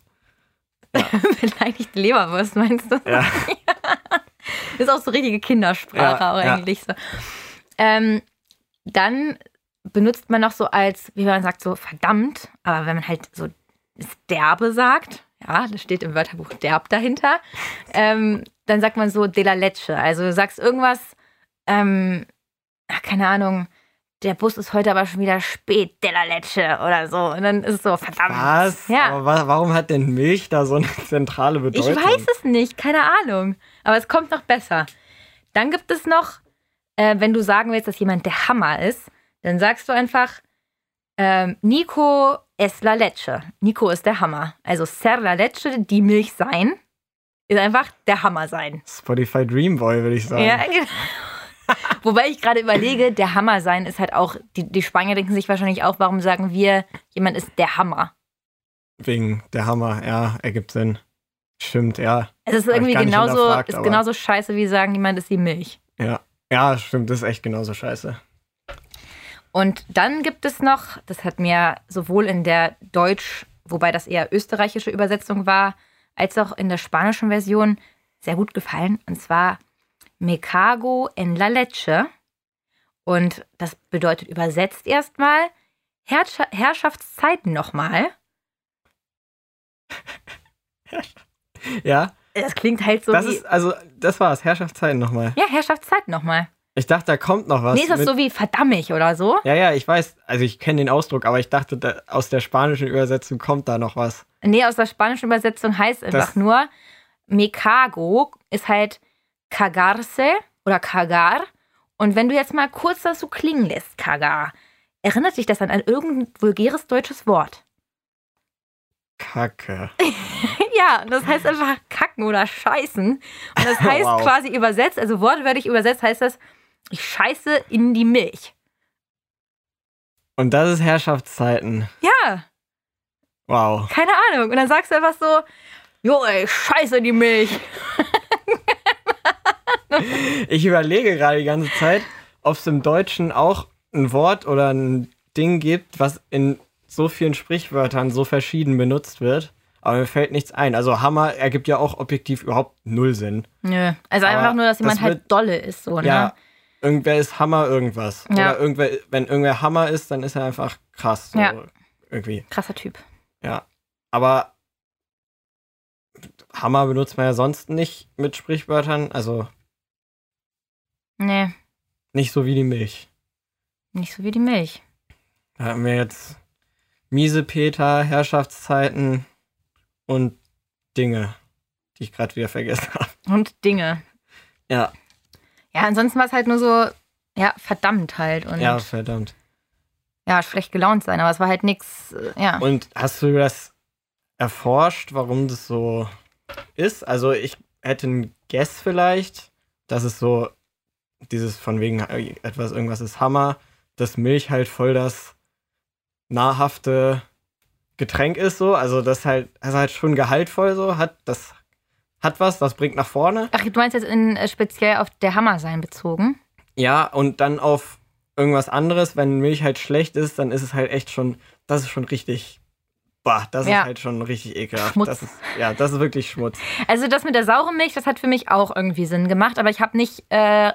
Beleidigte Leberwurst, meinst du? Ja. Ist auch so richtige Kindersprache Ja, auch ja. eigentlich so. Ähm, dann benutzt man noch so als, wie man sagt, so verdammt, aber wenn man halt so das derbe sagt, ja, das steht im Wörterbuch derb dahinter, ähm, dann sagt man so de la leche. Also du sagst irgendwas, ähm, ach, keine Ahnung, der Bus ist heute aber schon wieder spät, de la leche oder so. Und dann ist es so, verdammt. Was? Ja. Aber wa warum hat denn Milch da so eine zentrale Ich Bedeutung? weiß es nicht, keine Ahnung. Aber es kommt noch besser. Dann gibt es noch, äh, wenn du sagen willst, dass jemand der Hammer ist, dann sagst du einfach, ähm, Nico es la leche. Nico ist der Hammer. Also ser la leche, die Milch sein, ist einfach der Hammer sein. Spotify Dreamboy, würde ich sagen. Ja, genau. Wobei ich gerade überlege, der Hammer sein ist halt auch, die, die Spanier denken sich wahrscheinlich auch, warum sagen wir, jemand ist der Hammer. Wegen der Hammer, ja, ergibt Sinn. Stimmt, ja. Es ist irgendwie genauso, ist genauso scheiße, wie sagen, jemand ist die Milch. Ja. Ja, stimmt, das ist echt genauso scheiße. Und dann gibt es noch, das hat mir sowohl in der Deutsch, wobei das eher österreichische Übersetzung war, als auch in der spanischen Version sehr gut gefallen. Und zwar Me cago en la leche. Und das bedeutet übersetzt erstmal Herrscha Herrschaftszeiten nochmal. Ja, Das klingt halt so das wie. ist, also, das war's, Herrschaftszeiten nochmal. ja, Herrschaftszeiten nochmal. Ich dachte, da kommt noch was. Nee, ist das mit- so wie verdammig oder so? ja, ja, ich weiß, also ich kenne den Ausdruck, aber ich dachte, da, aus der spanischen Übersetzung kommt da noch was. Nee, aus der spanischen Übersetzung heißt einfach Das- nur, me cago ist halt cagarse oder cagar. Und wenn du jetzt mal kurz das so klingen lässt, cagar, erinnert dich das dann an irgendein vulgäres deutsches Wort? Kacke. ja, das heißt einfach kacken oder scheißen. Und das heißt Wow. quasi übersetzt, also wortwörtlich übersetzt heißt das, ich scheiße in die Milch. Und das ist Herrschaftszeiten. Ja, Wow. keine Ahnung. Und dann sagst du einfach so, jo, ey, scheiße in die Milch. Ich überlege gerade die ganze Zeit, ob es im Deutschen auch ein Wort oder ein Ding gibt, was in so vielen Sprichwörtern so verschieden benutzt wird. Aber mir fällt nichts ein. Also Hammer ergibt ja auch objektiv überhaupt null Sinn. Nö, also Aber einfach nur, dass jemand halt dolle ist, so, ne? Ja, irgendwer ist Hammer irgendwas. Ja. Oder irgendwer, wenn irgendwer Hammer ist, dann ist er einfach krass. So Ja. Irgendwie. Krasser Typ. Ja. Aber Hammer benutzt man ja sonst nicht mit Sprichwörtern. Also Nee, nicht so wie die Milch. nicht so wie die Milch. Da haben wir jetzt Miesepeter, Herrschaftszeiten und Dinge, die ich gerade wieder vergessen habe. Und Dinge. Ja, Ja, ansonsten war es halt nur so, ja, verdammt halt. Und ja, ja, verdammt. schlecht gelaunt sein, aber es war halt nichts, ja. Und hast du das erforscht, warum das so ist? Also ich hätte einen Guess vielleicht, dass es so dieses von wegen äh, etwas, irgendwas ist Hammer, dass Milch halt voll das nahrhafte Getränk ist so. Also das halt, ist halt schon gehaltvoll so, hat das hat was, das bringt nach vorne. Ach, du meinst jetzt in, äh, speziell auf der Hammer sein bezogen? Ja, und dann auf irgendwas anderes, wenn Milch halt schlecht ist, dann ist es halt echt schon, das ist schon richtig, bah, das Ja. ist halt schon richtig ekelhaft. Schmutz. Das ist, ja, das ist wirklich Schmutz. Also das mit der sauren Milch, das hat für mich auch irgendwie Sinn gemacht, aber ich habe nicht äh,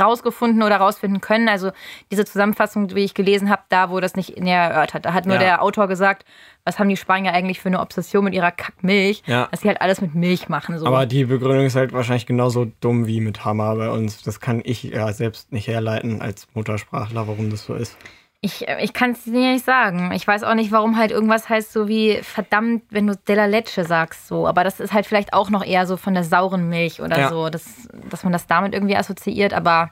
rausgefunden oder rausfinden können. Also diese Zusammenfassung, wie ich gelesen habe, da wurde das nicht näher erörtert. Da hat nur Ja. der Autor gesagt, was haben die Spanier eigentlich für eine Obsession mit ihrer Kackmilch, Ja. dass sie halt alles mit Milch machen. So. Aber die Begründung ist halt wahrscheinlich genauso dumm wie mit Hammer bei uns. Das kann ich ja selbst nicht herleiten als Muttersprachler, warum das so ist. Ich, ich kann es dir nicht sagen. Ich weiß auch nicht, warum halt irgendwas heißt so wie verdammt, wenn du Della Leche sagst so. Aber das ist halt vielleicht auch noch eher so von der sauren Milch oder Ja. so, dass, dass man das damit irgendwie assoziiert. Aber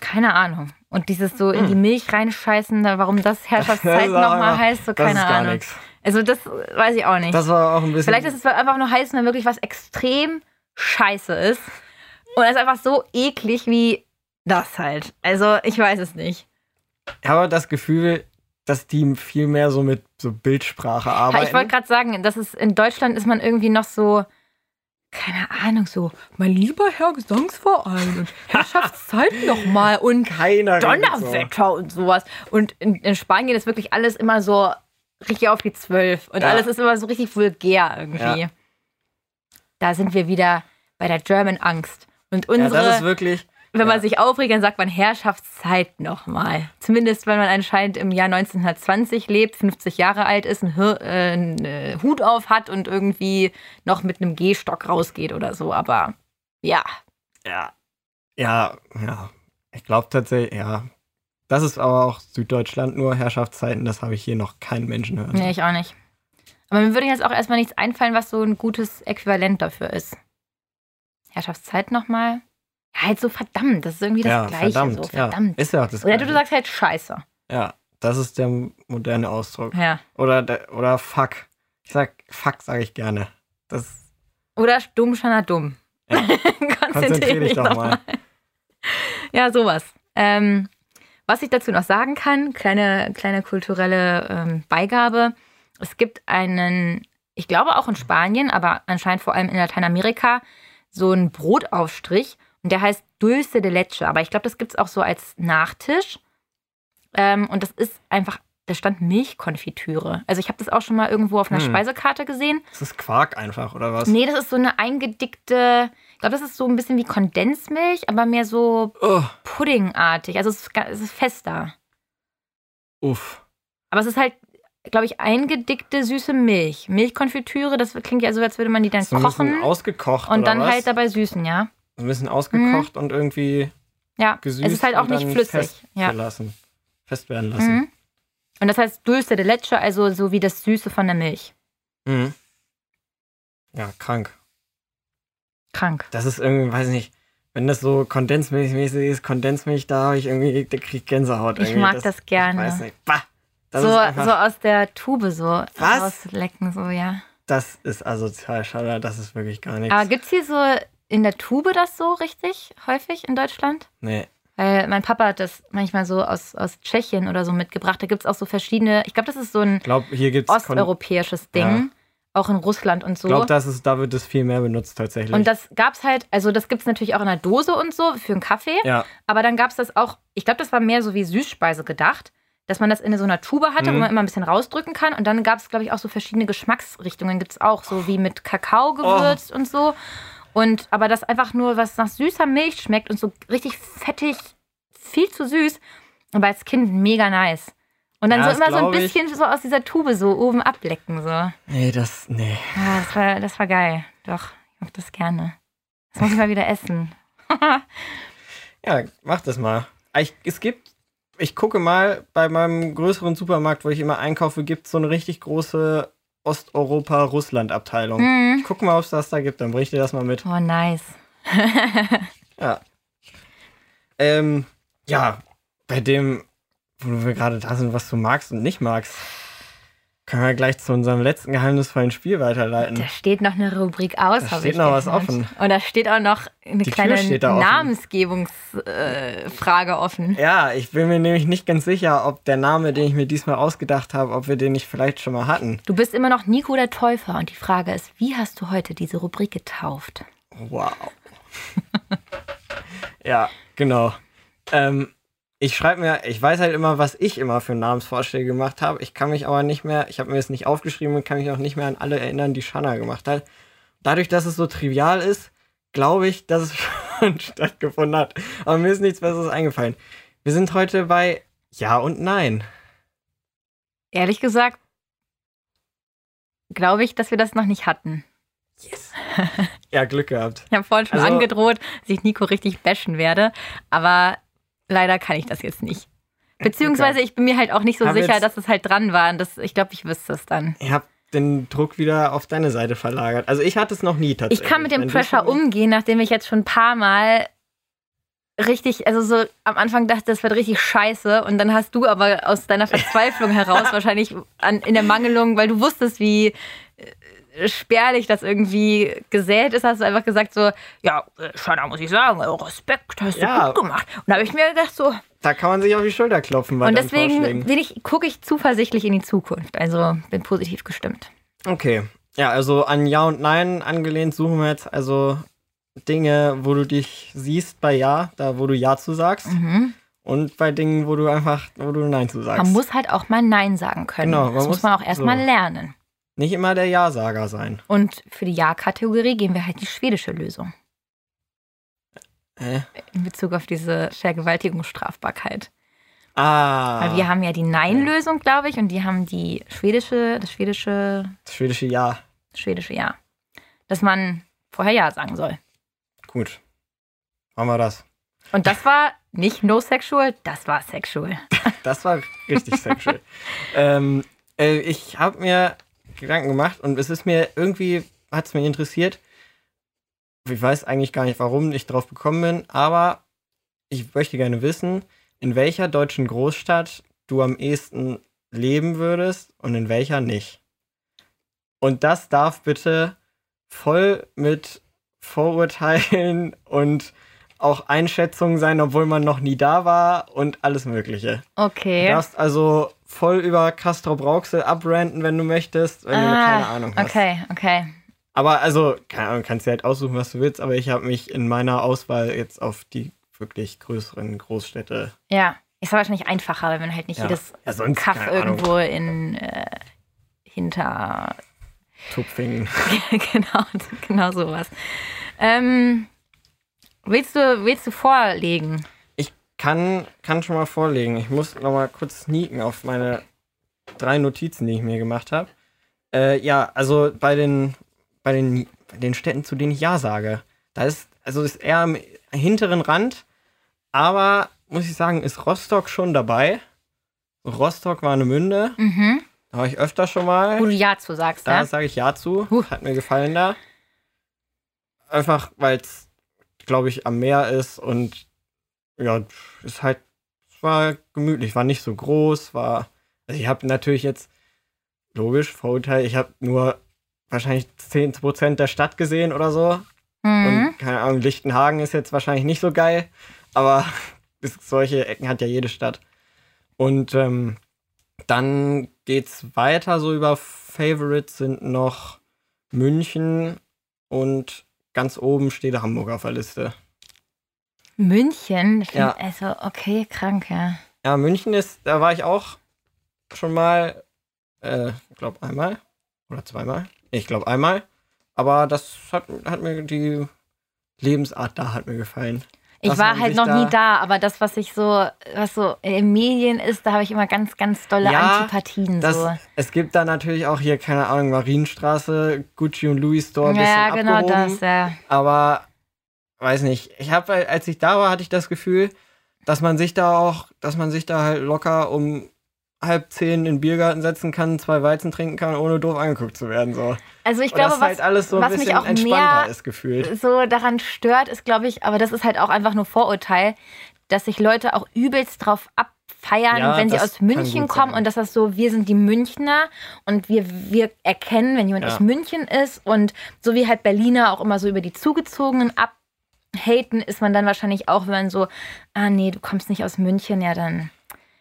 keine Ahnung. Und dieses so in die Milch reinscheißen, warum das Herrschaftszeit Hm. Nochmal heißt, so das keine Ahnung. nix. Also das weiß ich auch nicht. Das war auch ein bisschen. Vielleicht ist es einfach nur heiß, wenn wirklich was extrem scheiße ist. Und es ist einfach so eklig wie das halt. Also ich weiß es nicht. Ich habe das Gefühl, dass die viel mehr so mit so Bildsprache Ja, arbeiten. ich wollte gerade sagen, dass es in Deutschland ist man irgendwie noch so, keine Ahnung, so, mein lieber Herr Gesangsverein und Herrschaftszeiten nochmal und Keiner Donnerwetter und sowas. Und in, in Spanien ist wirklich alles immer so richtig auf die Zwölf. Und Ja. alles ist immer so richtig vulgär irgendwie. Ja. Da sind wir wieder bei der German Angst. Und So. Ja, unsere, das ist wirklich. Wenn man ja. sich aufregt, dann sagt man Herrschaftszeit nochmal. Zumindest, wenn man anscheinend im Jahr 1920 lebt, 50 Jahre alt ist, einen, Hir äh, einen äh, Hut auf hat und irgendwie noch mit einem Gehstock rausgeht oder so. Aber ja, Ja. Ja, ja. Ich glaube tatsächlich, ja. Das ist aber auch Süddeutschland nur Herrschaftszeiten, das habe ich hier noch keinen Menschen hören. nee, ich auch nicht. Aber mir würde jetzt auch erstmal nichts einfallen, was so ein gutes Äquivalent dafür ist. Herrschaftszeit nochmal. Halt so verdammt, das ist irgendwie das ja, Gleiche. verdammt. so, verdammt. Ja, ist ja auch das Oder du, Gleiche. du sagst halt Scheiße. Ja, das ist der moderne Ausdruck. Ja. Oder, der, oder fuck. Ich sag, fuck sage ich gerne. Das Oder dumm, schana dumm. Ja. Konzentrier konzentrier dich doch mal. Ja, sowas. Ähm, was ich dazu noch sagen kann, kleine, kleine kulturelle ähm, Beigabe. Es gibt einen, ich glaube auch in Spanien, aber anscheinend vor allem in Lateinamerika, so einen Brotaufstrich und der heißt Dulce de Leche. Aber ich glaube, das gibt es auch so als Nachtisch. Ähm, und das ist einfach, da stand Milchkonfitüre. Also ich habe das auch schon mal irgendwo auf einer Hm. Speisekarte gesehen. Das ist Quark einfach, oder was? Nee, das ist so eine eingedickte, ich glaube, das ist so ein bisschen wie Kondensmilch, aber mehr so Oh, puddingartig. Also es ist, es ist fester. uff. Aber es ist halt, glaube ich, eingedickte süße Milch. Milchkonfitüre, das klingt ja so, als würde man die dann So kochen ausgekocht. und dann was? halt dabei süßen, ja. Ein bisschen ausgekocht und irgendwie Ja, gesüßt. es ist halt auch nicht flüssig. Fest Ja. gelassen. Fest werden lassen. Mhm. Und das heißt Dulce de Leche, also so wie das Süße von der Milch. Mhm. Ja, krank. Krank. Das ist irgendwie, weiß ich nicht, wenn das so kondensmilchmäßig ist, Kondensmilch, da habe ich irgendwie, da krieg ich Gänsehaut. Ich irgendwie. mag das gerne. Ich weiß nicht. Bah, das, So, einfach, so aus der Tube so Was? rauslecken, so, ja. das ist asozial, schade, das ist wirklich gar nichts. Aber gibt's hier so in der Tube das so richtig häufig in Deutschland? nee. Weil mein Papa hat das manchmal so aus, aus Tschechien oder so mitgebracht. Da gibt es auch so verschiedene, ich glaube, das ist so ein Ich glaube, gibt es. osteuropäisches Ding. Auch in Russland und Ich so. glaube, das ist, da wird es viel mehr benutzt tatsächlich. und das gab's halt, also das gibt's natürlich auch in der Dose und so für einen Kaffee. ja, Aber dann gab's das auch, ich glaube, das war mehr so wie Süßspeise gedacht, dass man das in so einer Tube hatte, wo Mhm. man immer ein bisschen rausdrücken kann. Und dann gab's, glaube ich, auch so verschiedene Geschmacksrichtungen. Gibt's auch, so wie mit Kakao gewürzt und so. Und aber das einfach nur, was nach süßer Milch schmeckt und so richtig fettig, viel zu süß. Aber als Kind mega nice. Und dann Ja, so immer so ein glaub ich. bisschen so aus dieser Tube so oben ablecken. So. Ja, nee, das, nee. das war, das war geil. Doch, ich mag das gerne. Das muss ich mal wieder essen. Ja, mach das mal. Ich, es gibt, ich gucke mal, bei meinem größeren Supermarkt, wo ich immer einkaufe, gibt es so eine richtig große Osteuropa-Russland-Abteilung. Mhm. Ich gucke mal, ob es das da gibt, dann bring ich dir das mal mit. Oh, nice. Ja. Ähm, ja, bei dem, wo wir gerade da sind, was du magst und nicht magst, können wir gleich zu unserem letzten geheimnisvollen Spiel weiterleiten. Da steht noch eine Rubrik aus. Da hab steht ich noch was offen. Und da steht auch noch eine Die kleine steht da. Namensgebungsfrage äh, offen. Ja, ich bin mir nämlich nicht ganz sicher, ob der Name, den ich mir diesmal ausgedacht habe, ob wir den nicht vielleicht schon mal hatten. Du bist immer noch Nico der Täufer und die Frage ist, wie hast du heute diese Rubrik getauft? Wow. ja, genau. Ähm, ich schreibe mir, ich weiß halt immer, was ich immer für Namensvorschläge gemacht habe. Ich kann mich aber nicht mehr, ich habe mir es nicht aufgeschrieben und kann mich auch nicht mehr an alle erinnern, die Shanna gemacht hat. Dadurch, dass es so trivial ist, glaube ich, dass es schon stattgefunden hat. Aber mir ist nichts Besseres eingefallen. Wir sind heute bei Ja und Nein. Ehrlich gesagt, glaube ich, dass wir das noch nicht hatten. Yes. ja, Glück gehabt. Ich habe vorhin schon Also- angedroht, dass ich Nico richtig bashen werde, aber leider kann ich das jetzt nicht. Beziehungsweise ich bin mir halt auch nicht so Hab sicher, dass es halt dran war. Und Das, ich glaube, ich wüsste es dann. Ich habe den Druck wieder auf deine Seite verlagert. Also ich hatte es noch nie Ich tatsächlich. kann mit dem Wenn Pressure umgehen, nachdem ich jetzt schon ein paar Mal richtig, also so am Anfang dachte, das wird richtig scheiße und dann hast du aber aus deiner Verzweiflung heraus wahrscheinlich an, in der Mangelung, weil du wusstest, wie spärlich das irgendwie gesät ist, hast du einfach gesagt so, ja, äh, Shana, muss ich sagen, äh, Respekt, hast du Ja. gut gemacht. Und da habe ich mir gedacht so, Da kann man sich auf die Schulter klopfen bei und deswegen gucke ich zuversichtlich in die Zukunft. Also bin positiv gestimmt. Okay. Ja, also an Ja und Nein angelehnt suchen wir jetzt also Dinge, wo du dich siehst bei Ja, da wo du Ja zu sagst. Mhm. Und bei Dingen, wo du einfach, wo du Nein zu sagst. Man muss halt auch mal Nein sagen können. Genau, das muss muss- man auch erstmal so. lernen. Nicht immer der Ja-Sager sein. Und für die Ja-Kategorie gehen wir halt die schwedische Lösung. Hä? In Bezug auf diese Vergewaltigungsstrafbarkeit. Ah. Weil wir haben ja die Nein-Lösung, glaube ich, und die haben die schwedische, das schwedische, das schwedische Ja. schwedische Ja. Dass man vorher Ja sagen soll. Gut. Machen wir das. Und das war nicht no sexual, das war sexual. Das war richtig sexual. ähm, äh, ich habe mir Gedanken gemacht und es ist mir irgendwie, hat es mich interessiert. Ich weiß eigentlich gar nicht, warum ich drauf gekommen bin, aber ich möchte gerne wissen, in welcher deutschen Großstadt du am ehesten leben würdest und in welcher nicht. Und das darf bitte voll mit Vorurteilen und auch Einschätzungen sein, obwohl man noch nie da war und alles Mögliche. Du Okay. darfst also voll über Castro Brauxel abranten, wenn du möchtest, wenn du keine Ahnung hast. Ah, Okay, okay. Aber also, keine Ahnung, kannst dir halt aussuchen, was du willst, aber ich habe mich in meiner Auswahl jetzt auf die wirklich größeren Großstädte. Ja. Ist aber wahrscheinlich einfacher, weil man halt nicht Ja. jedes Ja, sonst, Kaff keine Ahnung. irgendwo in äh, hinter Tupfingen. genau, genau sowas. Ähm, willst du, willst du vorlegen? Kann, kann schon mal vorlegen. Ich muss noch mal kurz sneaken auf meine drei Notizen, die ich mir gemacht habe. Äh, ja, also bei den, bei den, bei den Städten, zu denen ich Ja sage, da ist, also ist eher am hinteren Rand, aber muss ich sagen, ist Rostock schon dabei. Rostock war eine Münde, Mhm. da war ich öfter schon mal. Wo du Ja zu sagst, Da ja? sage ich Ja zu. Huh. Hat mir gefallen da. Einfach, weil es, glaube ich, am Meer ist und ja, ist halt, es war gemütlich, war nicht so groß, war, also ich habe natürlich jetzt, logisch, Vorurteil, ich habe nur wahrscheinlich 10% der Stadt gesehen oder so. Mhm. Und keine Ahnung, Lichtenhagen ist jetzt wahrscheinlich nicht so geil, aber solche Ecken hat ja jede Stadt. Und ähm, dann geht's weiter, so über Favorites sind noch München und ganz oben steht Hamburg auf der Liste. München? Ja. Also, okay, krank, ja. Ja, München ist, da war ich auch schon mal, äh, ich glaube einmal oder zweimal. Ich glaube einmal. Aber das hat, hat mir die Lebensart da hat mir gefallen. Ich war halt noch da- nie da, aber das, was ich so, was so in Medien ist, da habe ich immer ganz, ganz dolle Ja, Antipathien. Das, so. Es gibt da natürlich auch hier, keine Ahnung, Marienstraße, Gucci und Louis Store ein bisschen Ja, genau abgehoben. das, ja. Aber weiß nicht. Ich habe, als ich da war, hatte ich das Gefühl, dass man sich da auch, dass man sich da halt locker um halb zehn in den Biergarten setzen kann, zwei Weizen trinken kann, ohne doof angeguckt zu werden. So. Also ich glaube, das was, halt alles so ein was mich bisschen auch entspannter mehr ist gefühlt. so daran stört, ist, glaube ich, aber das ist halt auch einfach nur Vorurteil, dass sich Leute auch übelst drauf abfeiern, Ja, wenn sie aus München kommen sein. und dass das so, wir sind die Münchner und wir, wir erkennen, wenn jemand Ja. aus München ist und so wie halt Berliner auch immer so über die Zugezogenen abhaten, ist man dann wahrscheinlich auch, wenn man so, ah nee, du kommst nicht aus München, ja dann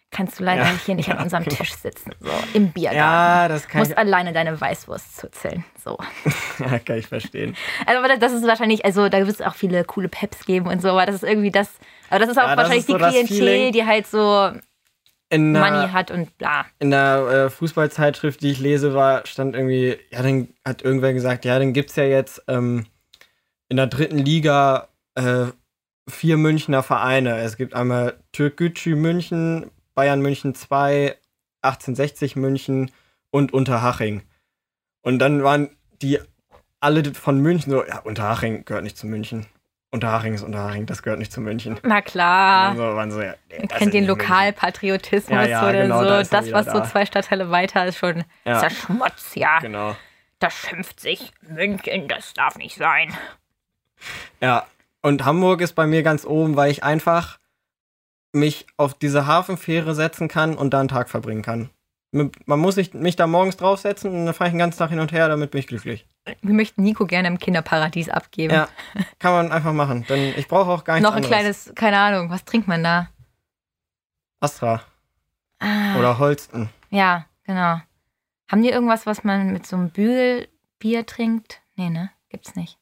kannst du leider Ja, hier nicht an ja, unserem genau. Tisch sitzen, so im Biergarten. Ja, das kann Musst ich, alleine deine Weißwurst zuzeln. So. ja, kann ich verstehen. Also aber das ist wahrscheinlich, also da wird es auch viele coole Peps geben und so, aber das ist irgendwie das, aber das ist auch Ja, wahrscheinlich ist so die Klientel, die halt so In Money einer, hat und bla. in der äh, Fußballzeitschrift, die ich lese, war, stand irgendwie, ja, dann hat irgendwer gesagt, ja, dann gibt's ja jetzt ähm, in der dritten Liga äh, vier Münchner Vereine. Es gibt einmal Türkgücü München, Bayern München 2, 1860 München und Unterhaching. Und dann waren die alle von München so, ja, Unterhaching gehört nicht zu München. Unterhaching ist Unterhaching, das gehört nicht zu München. Na klar. So waren so, ja, das kennt den. Lokalpatriotismus Ja, ja, oder genau, so. da das, was so da. zwei Stadtteile weiter ist, schon Ja. ist ja Schmutz, ja. Genau. Das schimpft sich. München, das darf nicht sein. Ja, und Hamburg ist bei mir ganz oben, weil ich einfach mich auf diese Hafenfähre setzen kann und da einen Tag verbringen kann. Man muss nicht, mich da morgens draufsetzen und dann fahre ich den ganzen Tag hin und her, damit bin ich glücklich. Wir möchten Nico gerne im Kinderparadies abgeben. Ja, kann man einfach machen. Denn ich brauche auch gar nichts Noch ein anderes. kleines, keine Ahnung, was trinkt man da? Astra Ah, oder Holsten. Ja, genau. Haben die irgendwas, was man mit so einem Bügelbier trinkt? Nee, ne? Gibt's nicht.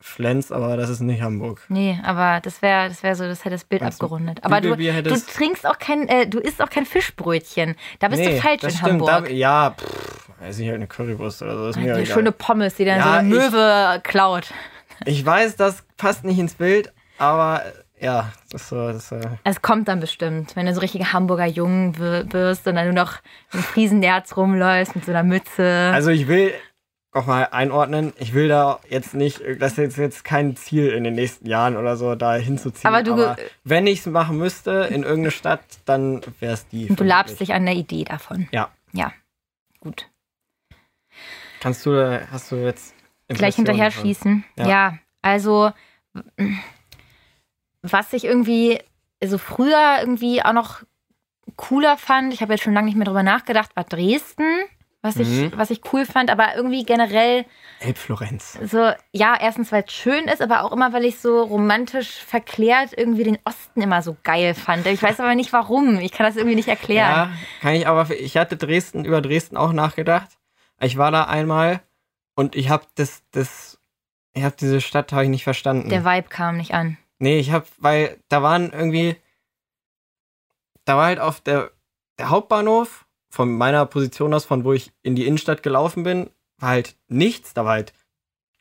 Flens, aber das ist nicht Hamburg. Nee, aber das wäre das wär so, das hätte das Bild du, abgerundet. Aber du, du trinkst auch kein, äh, du isst auch kein Fischbrötchen. Da bist du Nee, falsch das in stimmt. Hamburg. Da, ja, pff, weiß ich halt eine Currywurst oder so. Ist mir die egal. schöne Pommes, die dann Ja, so eine ich- Möwe klaut. Ich weiß, das passt nicht ins Bild, aber ja, das ist so. Das äh, Es kommt dann bestimmt, wenn du so richtiger Hamburger Jung wir- wirst und dann nur noch im Friesennerz rumläufst mit so einer Mütze. Also ich will auch mal einordnen, ich will da jetzt nicht, das ist jetzt, kein Ziel in den nächsten Jahren oder so, da hinzuziehen. Aber du- wenn ich es machen müsste in irgendeine Stadt, dann wäre es die. du labst dich an der Idee davon. Ja. Ja, gut. Kannst du, hast du jetzt. Gleich hinterher von- schießen. Ja. Ja. also was ich irgendwie so früher irgendwie auch noch cooler fand, ich habe jetzt schon lange nicht mehr drüber nachgedacht, war Dresden, was ich, Mhm. was ich cool fand, aber irgendwie generell Elbflorenz. so, ja, erstens, weil es schön ist, aber auch immer, weil ich so romantisch verklärt irgendwie den Osten immer so geil fand. Ich weiß aber nicht warum. Ich kann das irgendwie nicht erklären. Ja, kann ich aber. Ich hatte Dresden über Dresden auch nachgedacht. Ich war da einmal und ich habe das, das, ich habe diese Stadt habe ich nicht verstanden. Der Vibe kam nicht an. Nee, ich hab, weil da waren irgendwie, da war halt auf der, der Hauptbahnhof, von meiner Position aus, von wo ich in die Innenstadt gelaufen bin, war halt nichts. Da war halt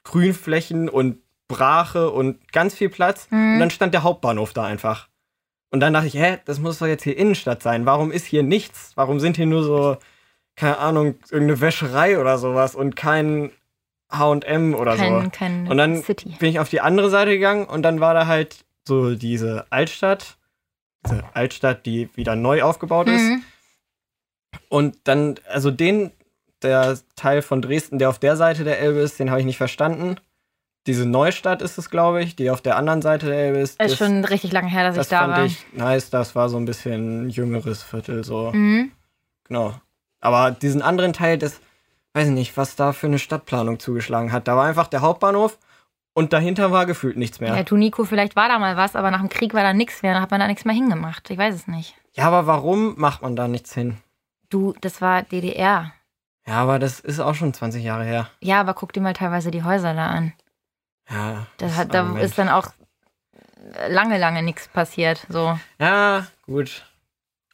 Grünflächen und Brache und ganz viel Platz. Mhm. Und dann stand der Hauptbahnhof da einfach. Und dann dachte ich, hä, das muss doch jetzt hier Innenstadt sein. Warum ist hier nichts? Warum sind hier nur so, keine Ahnung, irgendeine Wäscherei oder sowas und kein H&M oder so? Kein, kein Und dann City. bin ich auf die andere Seite gegangen und dann war da halt so diese Altstadt, diese Altstadt, die wieder neu aufgebaut ist. Und dann, also den, der Teil von Dresden, der auf der Seite der Elbe ist, den habe ich nicht verstanden. Diese Neustadt ist es, glaube ich, die auf der anderen Seite der Elbe ist. Ist das schon richtig lange her, dass das ich da fand war. ich nice, das war so ein bisschen jüngeres Viertel, so. Mhm. Genau. Aber diesen anderen Teil, das, weiß ich nicht, was da für eine Stadtplanung zugeschlagen hat. Da war einfach der Hauptbahnhof und dahinter war gefühlt nichts mehr. Ja, du Nico, vielleicht war da mal was, aber nach dem Krieg war da nichts mehr. Da hat man da nichts mehr hingemacht. Ich weiß es nicht. Ja, aber warum macht man da nichts hin? Du, das war DDR. Ja, aber das ist auch schon 20 Jahre her. Ja, aber guck dir mal teilweise die Häuser da an. Ja, Das hat, da Argument. ist dann auch lange, lange nichts passiert. So. Ja, gut.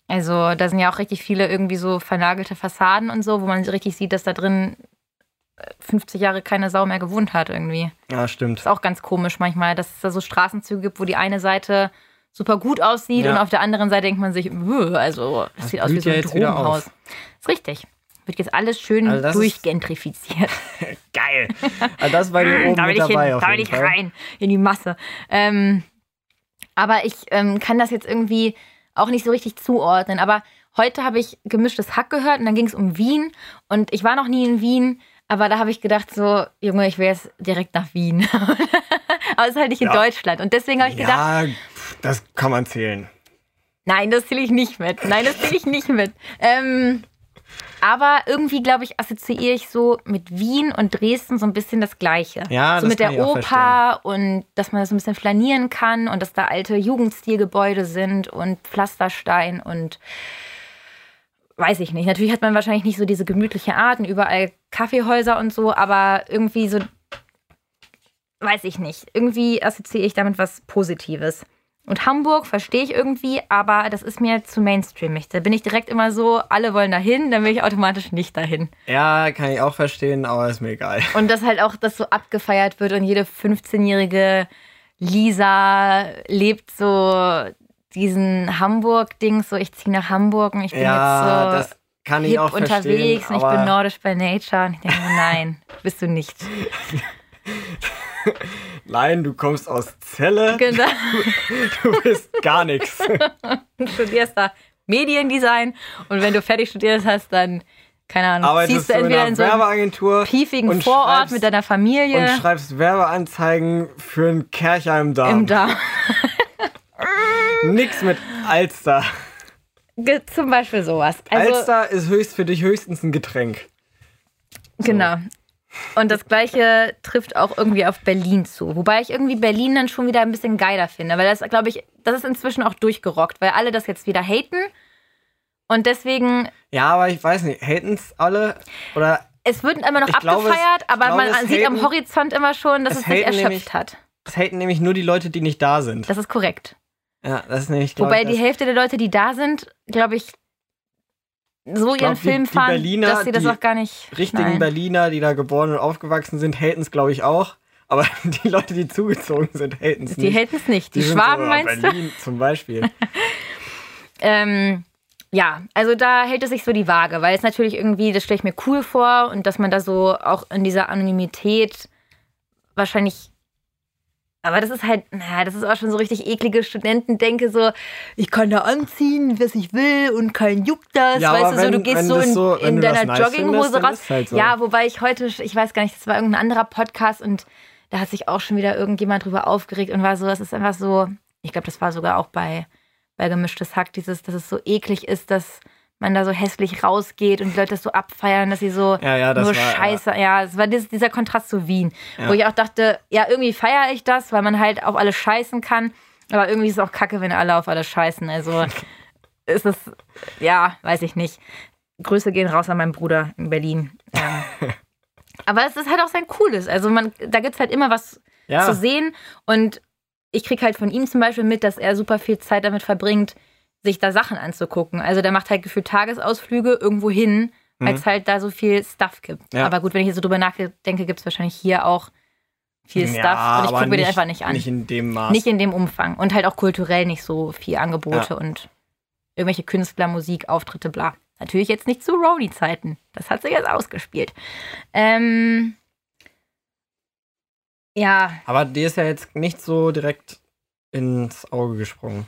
Also da sind ja auch richtig viele irgendwie so vernagelte Fassaden und so, wo man richtig sieht, dass da drin äh, 50 Jahre keine Sau mehr gewohnt hat irgendwie. Ja, stimmt. Ist auch ganz komisch manchmal, dass es da so Straßenzüge gibt, wo die eine Seite super gut aussieht Ja. und auf der anderen Seite denkt man sich, "Uah, also das, Das sieht aus wie so ein Drogenhaus. Ist richtig. Wird jetzt alles schön Also durchgentrifiziert. Geil. Also das war hier oben da will mit ich hin, dabei auf da will ich Fall. rein in die Masse. Ähm, aber ich ähm, kann das jetzt irgendwie auch nicht so richtig zuordnen. Aber heute habe ich gemischtes Hack gehört und dann ging es um Wien und ich war noch nie in Wien. Aber da habe ich gedacht, so, Junge, ich will jetzt direkt nach Wien. aber es ist halt nicht in Ja. Deutschland. Und deswegen habe ich gedacht, Ja, pff, das kann man zählen. Nein, das zähle ich nicht mit. Nein, das zähle ich nicht mit. Ähm, aber irgendwie, glaube ich, assoziiere ich so mit Wien und Dresden so ein bisschen das Gleiche. Ja, so das mit kann der ich auch Oper und dass man das so ein bisschen flanieren kann und dass da alte Jugendstilgebäude sind und Pflasterstein und weiß ich nicht. Natürlich hat man wahrscheinlich nicht so diese gemütliche Art und überall Kaffeehäuser und so, aber irgendwie so, weiß ich nicht. Irgendwie assoziiere ich damit was Positives. Und Hamburg verstehe ich irgendwie, aber das ist mir zu mainstreamig. Da bin ich direkt immer so, alle wollen dahin, dann will ich automatisch nicht dahin. Ja, kann ich auch verstehen, aber ist mir egal. Und dass halt auch das so abgefeiert wird und jede 15-jährige Lisa lebt so diesen Hamburg-Ding, so ich ziehe nach Hamburg und ich bin Ja, jetzt so das kann ich hip auch verstehen. unterwegs und ich bin nordisch bei Nature und ich denke, nein, bist du nicht. Nein, du kommst aus Celle, Genau. du bist gar nichts. Du studierst da Mediendesign und wenn du fertig studiert hast, dann, keine Ahnung, Arbeitest ziehst du entweder einer in so einem Werbeagentur piefigen und Vorort mit deiner und Familie schreibst Werbeanzeigen für einen Kercher im Darm. im Darm. Nix mit Alster. Zum Beispiel sowas. Also, Alster ist höchst für dich höchstens ein Getränk. Genau. Und das Gleiche trifft auch irgendwie auf Berlin zu. Wobei ich irgendwie Berlin dann schon wieder ein bisschen geiler finde. Weil das, glaube ich, das ist inzwischen auch durchgerockt, weil alle das jetzt wieder haten. Und deswegen, Ja, aber ich weiß nicht, haten's alle? Oder es wird immer noch glaube, abgefeiert, es- ich aber glaube, man es sieht am haten- Horizont immer schon, dass es es, sich haten erschöpft nämlich- hat. es haten nämlich nur die Leute, die nicht da sind. Das ist korrekt. Ja, das ist nämlich, Wobei ich, die Hälfte der Leute, die da sind, glaube ich, so ihren glaub, die- Film die fahren, Berliner, dass sie das die auch gar nicht richtigen schnallen. Berliner, die da geboren und aufgewachsen sind, haten's glaube ich auch. Aber die Leute, die zugezogen sind, haten's Die nicht. haten es nicht. Die, sind Schwaben so, meinst du? Berlin zum Beispiel. Ähm, ja, also da hält es sich so die Waage, weil es natürlich irgendwie, das stelle ich mir cool vor und dass man da so auch in dieser Anonymität wahrscheinlich. Aber das ist halt, naja, das ist auch schon so richtig eklige Studentendenke, so, ich kann da anziehen, was ich will und kein juckt das. Ja, weißt du, so, du wenn- gehst wenn so das in, so- wenn in das deiner nice Jogginghose findest, raus. halt so. Ja, wobei ich heute, ich weiß gar nicht, das war irgendein anderer Podcast und da hat sich auch schon wieder irgendjemand drüber aufgeregt und war so, es ist einfach so, ich glaube, das war sogar auch bei, bei Gemischtes Hack, dieses, dass es so eklig ist, dass man da so hässlich rausgeht und die Leute das so abfeiern, dass sie so Ja, ja, das nur war, Scheiße, ja, es war dieses, dieser Kontrast zu Wien, wo ich auch dachte, ja, irgendwie feiere ich das, weil man halt auf alles scheißen kann, aber irgendwie ist es auch kacke, wenn alle auf alles scheißen, also ist es, ja, weiß ich nicht. Grüße gehen raus an meinen Bruder in Berlin. Ähm, aber es ist halt auch sein Cooles. Also man, da gibt es halt immer was zu sehen. Und ich kriege halt von ihm zum Beispiel mit, dass er super viel Zeit damit verbringt, sich da Sachen anzugucken. Also der macht halt gefühlt Tagesausflüge irgendwo hin, weil es halt da so viel Stuff gibt. Mhm. Ja. Aber gut, wenn ich jetzt so drüber nachdenke, gibt es wahrscheinlich hier auch viel Stuff. ja, und ich gucke mir den einfach nicht an. Nicht in dem Maß. Nicht in dem Umfang. Und halt auch kulturell nicht so viel Angebote Ja. und irgendwelche Künstler, Musik, Auftritte, bla. Natürlich jetzt nicht zu Rowdy-Zeiten. Das hat sich jetzt ausgespielt. Ähm, ja, aber dir ist ja jetzt nicht so direkt ins Auge gesprungen.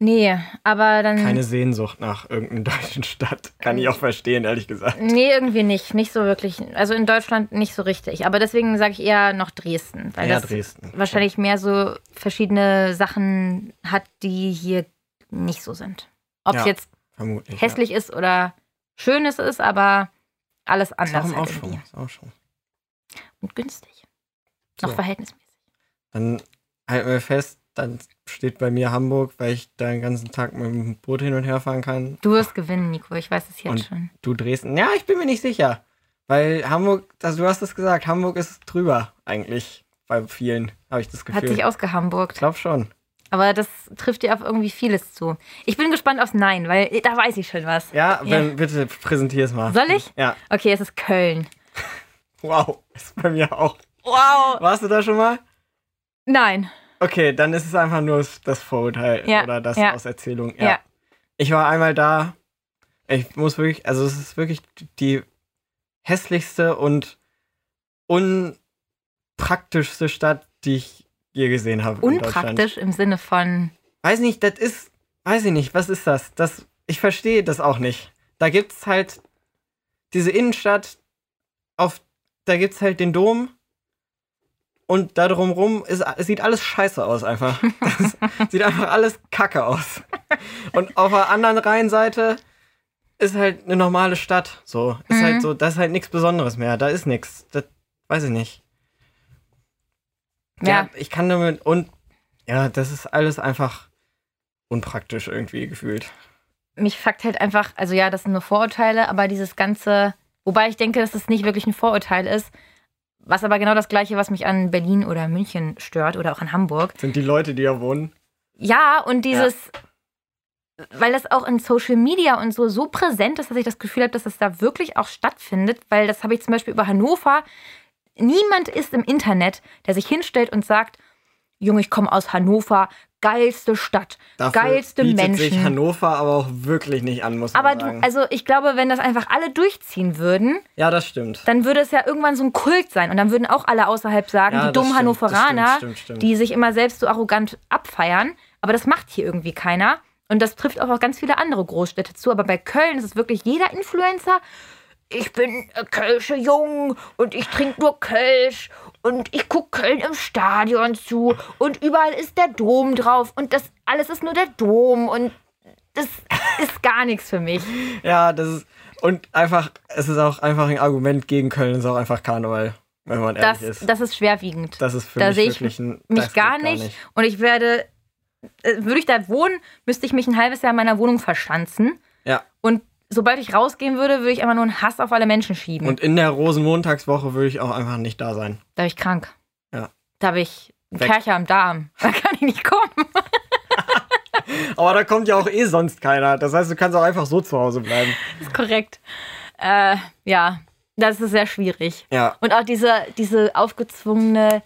Nee, aber dann. Keine Sehnsucht nach irgendeiner deutschen Stadt. Kann ich auch verstehen, ehrlich gesagt. Nee, irgendwie nicht. Nicht so wirklich. Also in Deutschland nicht so richtig. Aber deswegen sage ich eher noch Dresden. Weil Ja, das Dresden. wahrscheinlich mehr so verschiedene Sachen hat, die hier nicht so sind. Ob es Ja, jetzt hässlich ist oder schön es ist, aber alles Ja. Ist auch anders halt Aufschwung. Ist auch schon. Und günstig. Noch So. verhältnismäßig. Dann halten wir fest, dann steht bei mir Hamburg, weil ich da den ganzen Tag mit dem Boot hin und her fahren kann. Du wirst gewinnen, Nico. Ich weiß es jetzt Und- schon. Du Dresden. Ja, ich bin mir nicht sicher. Weil Hamburg, also du hast es gesagt, Hamburg ist drüber eigentlich. Bei vielen, habe ich das Hat Gefühl. sich ich ausgehamburgt. glaube schon. Aber das trifft dir auf irgendwie vieles zu. Ich bin gespannt aufs Nein, weil da weiß ich schon was. Ja, wenn, bitte präsentier es mal. Soll ich? Ja. Okay, es ist Köln. Wow, ist bei mir auch. Wow. Warst du da schon mal? Nein. Okay, dann ist es einfach nur das Vorurteil Ja, oder das ja. aus Erzählung. Ja. Ja. Ich war einmal da. Ich muss wirklich, also es ist wirklich die hässlichste und unpraktischste Stadt, die ich je gesehen habe. Unpraktisch im Sinne von. Weiß nicht, das ist, weiß ich nicht, was ist das? das ich verstehe das auch nicht. Da gibt's halt diese Innenstadt, auf, da gibt's halt den Dom und da drumrum ist, es sieht alles scheiße aus einfach. Das sieht einfach alles kacke aus. Und auf der anderen Rheinseite ist halt eine normale Stadt. So, ist Mhm. halt so, das ist halt nichts Besonderes mehr. Da ist nichts. Das weiß ich nicht. Ja. ja, ich kann damit und ja, das ist alles einfach unpraktisch irgendwie gefühlt. Mich fuckt halt einfach, also ja, das sind nur Vorurteile, aber dieses ganze. Wobei ich denke, dass das nicht wirklich ein Vorurteil ist. Was aber genau das Gleiche, was mich an Berlin oder München stört oder auch an Hamburg. Sind die Leute, die da wohnen? Ja, und dieses, weil das auch in Social Media und so so präsent ist, dass ich das Gefühl habe, dass das da wirklich auch stattfindet, weil das habe ich zum Beispiel über Hannover. Niemand ist im Internet, der sich hinstellt und sagt, Junge, ich komme aus Hannover, geilste Stadt, Dafür geilste bietet Menschen. sich Hannover aber auch wirklich nicht an, muss man aber sagen. also ich glaube, wenn das einfach alle durchziehen würden, ja, das stimmt. dann würde es ja irgendwann so ein Kult sein. Und dann würden auch alle außerhalb sagen, Ja, die dummen stimmt, Hannoveraner, stimmt, stimmt. die sich immer selbst so arrogant abfeiern. Aber das macht hier irgendwie keiner. Und das trifft auch auf ganz viele andere Großstädte zu. Aber bei Köln ist es wirklich jeder Influencer. Ich bin äh, Kölsche Jung und ich trinke nur Kölsch und ich gucke Köln im Stadion zu und überall ist der Dom drauf und das alles ist nur der Dom und das ist gar nichts für mich. Ja, das ist. Und einfach, es ist auch einfach ein Argument gegen Köln, ist auch einfach Karneval, wenn man ehrlich Das, ist. das ist schwerwiegend. Das ist für da mich sehe ich wirklich ein. mich gar geht nicht. Und ich werde, äh, würde ich da wohnen, müsste ich mich ein halbes Jahr in meiner Wohnung verschanzen. Sobald ich rausgehen würde, würde ich einfach nur einen Hass auf alle Menschen schieben. Und in der Rosenmontagswoche würde ich auch einfach nicht da sein. da bin ich krank. Ja. Da habe ich einen Weg. Kercher am Darm. Da kann ich nicht kommen. Aber da kommt ja auch eh sonst keiner. Das heißt, du kannst auch einfach so zu Hause bleiben. Das ist korrekt. Äh, ja, das ist sehr schwierig. Ja. Und auch diese, diese aufgezwungene,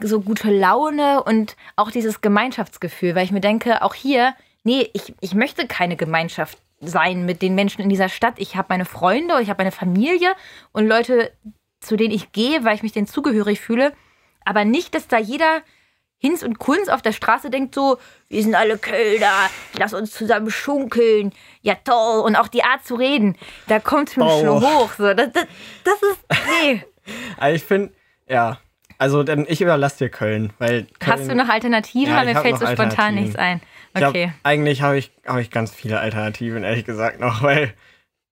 so gute Laune und auch dieses Gemeinschaftsgefühl, weil ich mir denke, auch hier, nee, ich, ich möchte keine Gemeinschaft sein mit den Menschen in dieser Stadt. Ich habe meine Freunde, ich habe meine Familie und Leute, zu denen ich gehe, weil ich mich denen zugehörig fühle. Aber nicht, dass da jeder Hinz und Kunz auf der Straße denkt so, wir sind alle Kölner, lass uns zusammen schunkeln. Ja, toll. Und auch die Art zu reden, da kommt es mir Oh. schon hoch. So, das, das, das ist, nee. Aber ich finde, ja. Also, dann ich überlasse dir Köln, weil Köln, Hast du noch Alternativen? Ja, Weil mir fällt so spontan nichts ein. Ich hab, Okay. eigentlich habe ich, hab ich ganz viele Alternativen, ehrlich gesagt, noch, weil.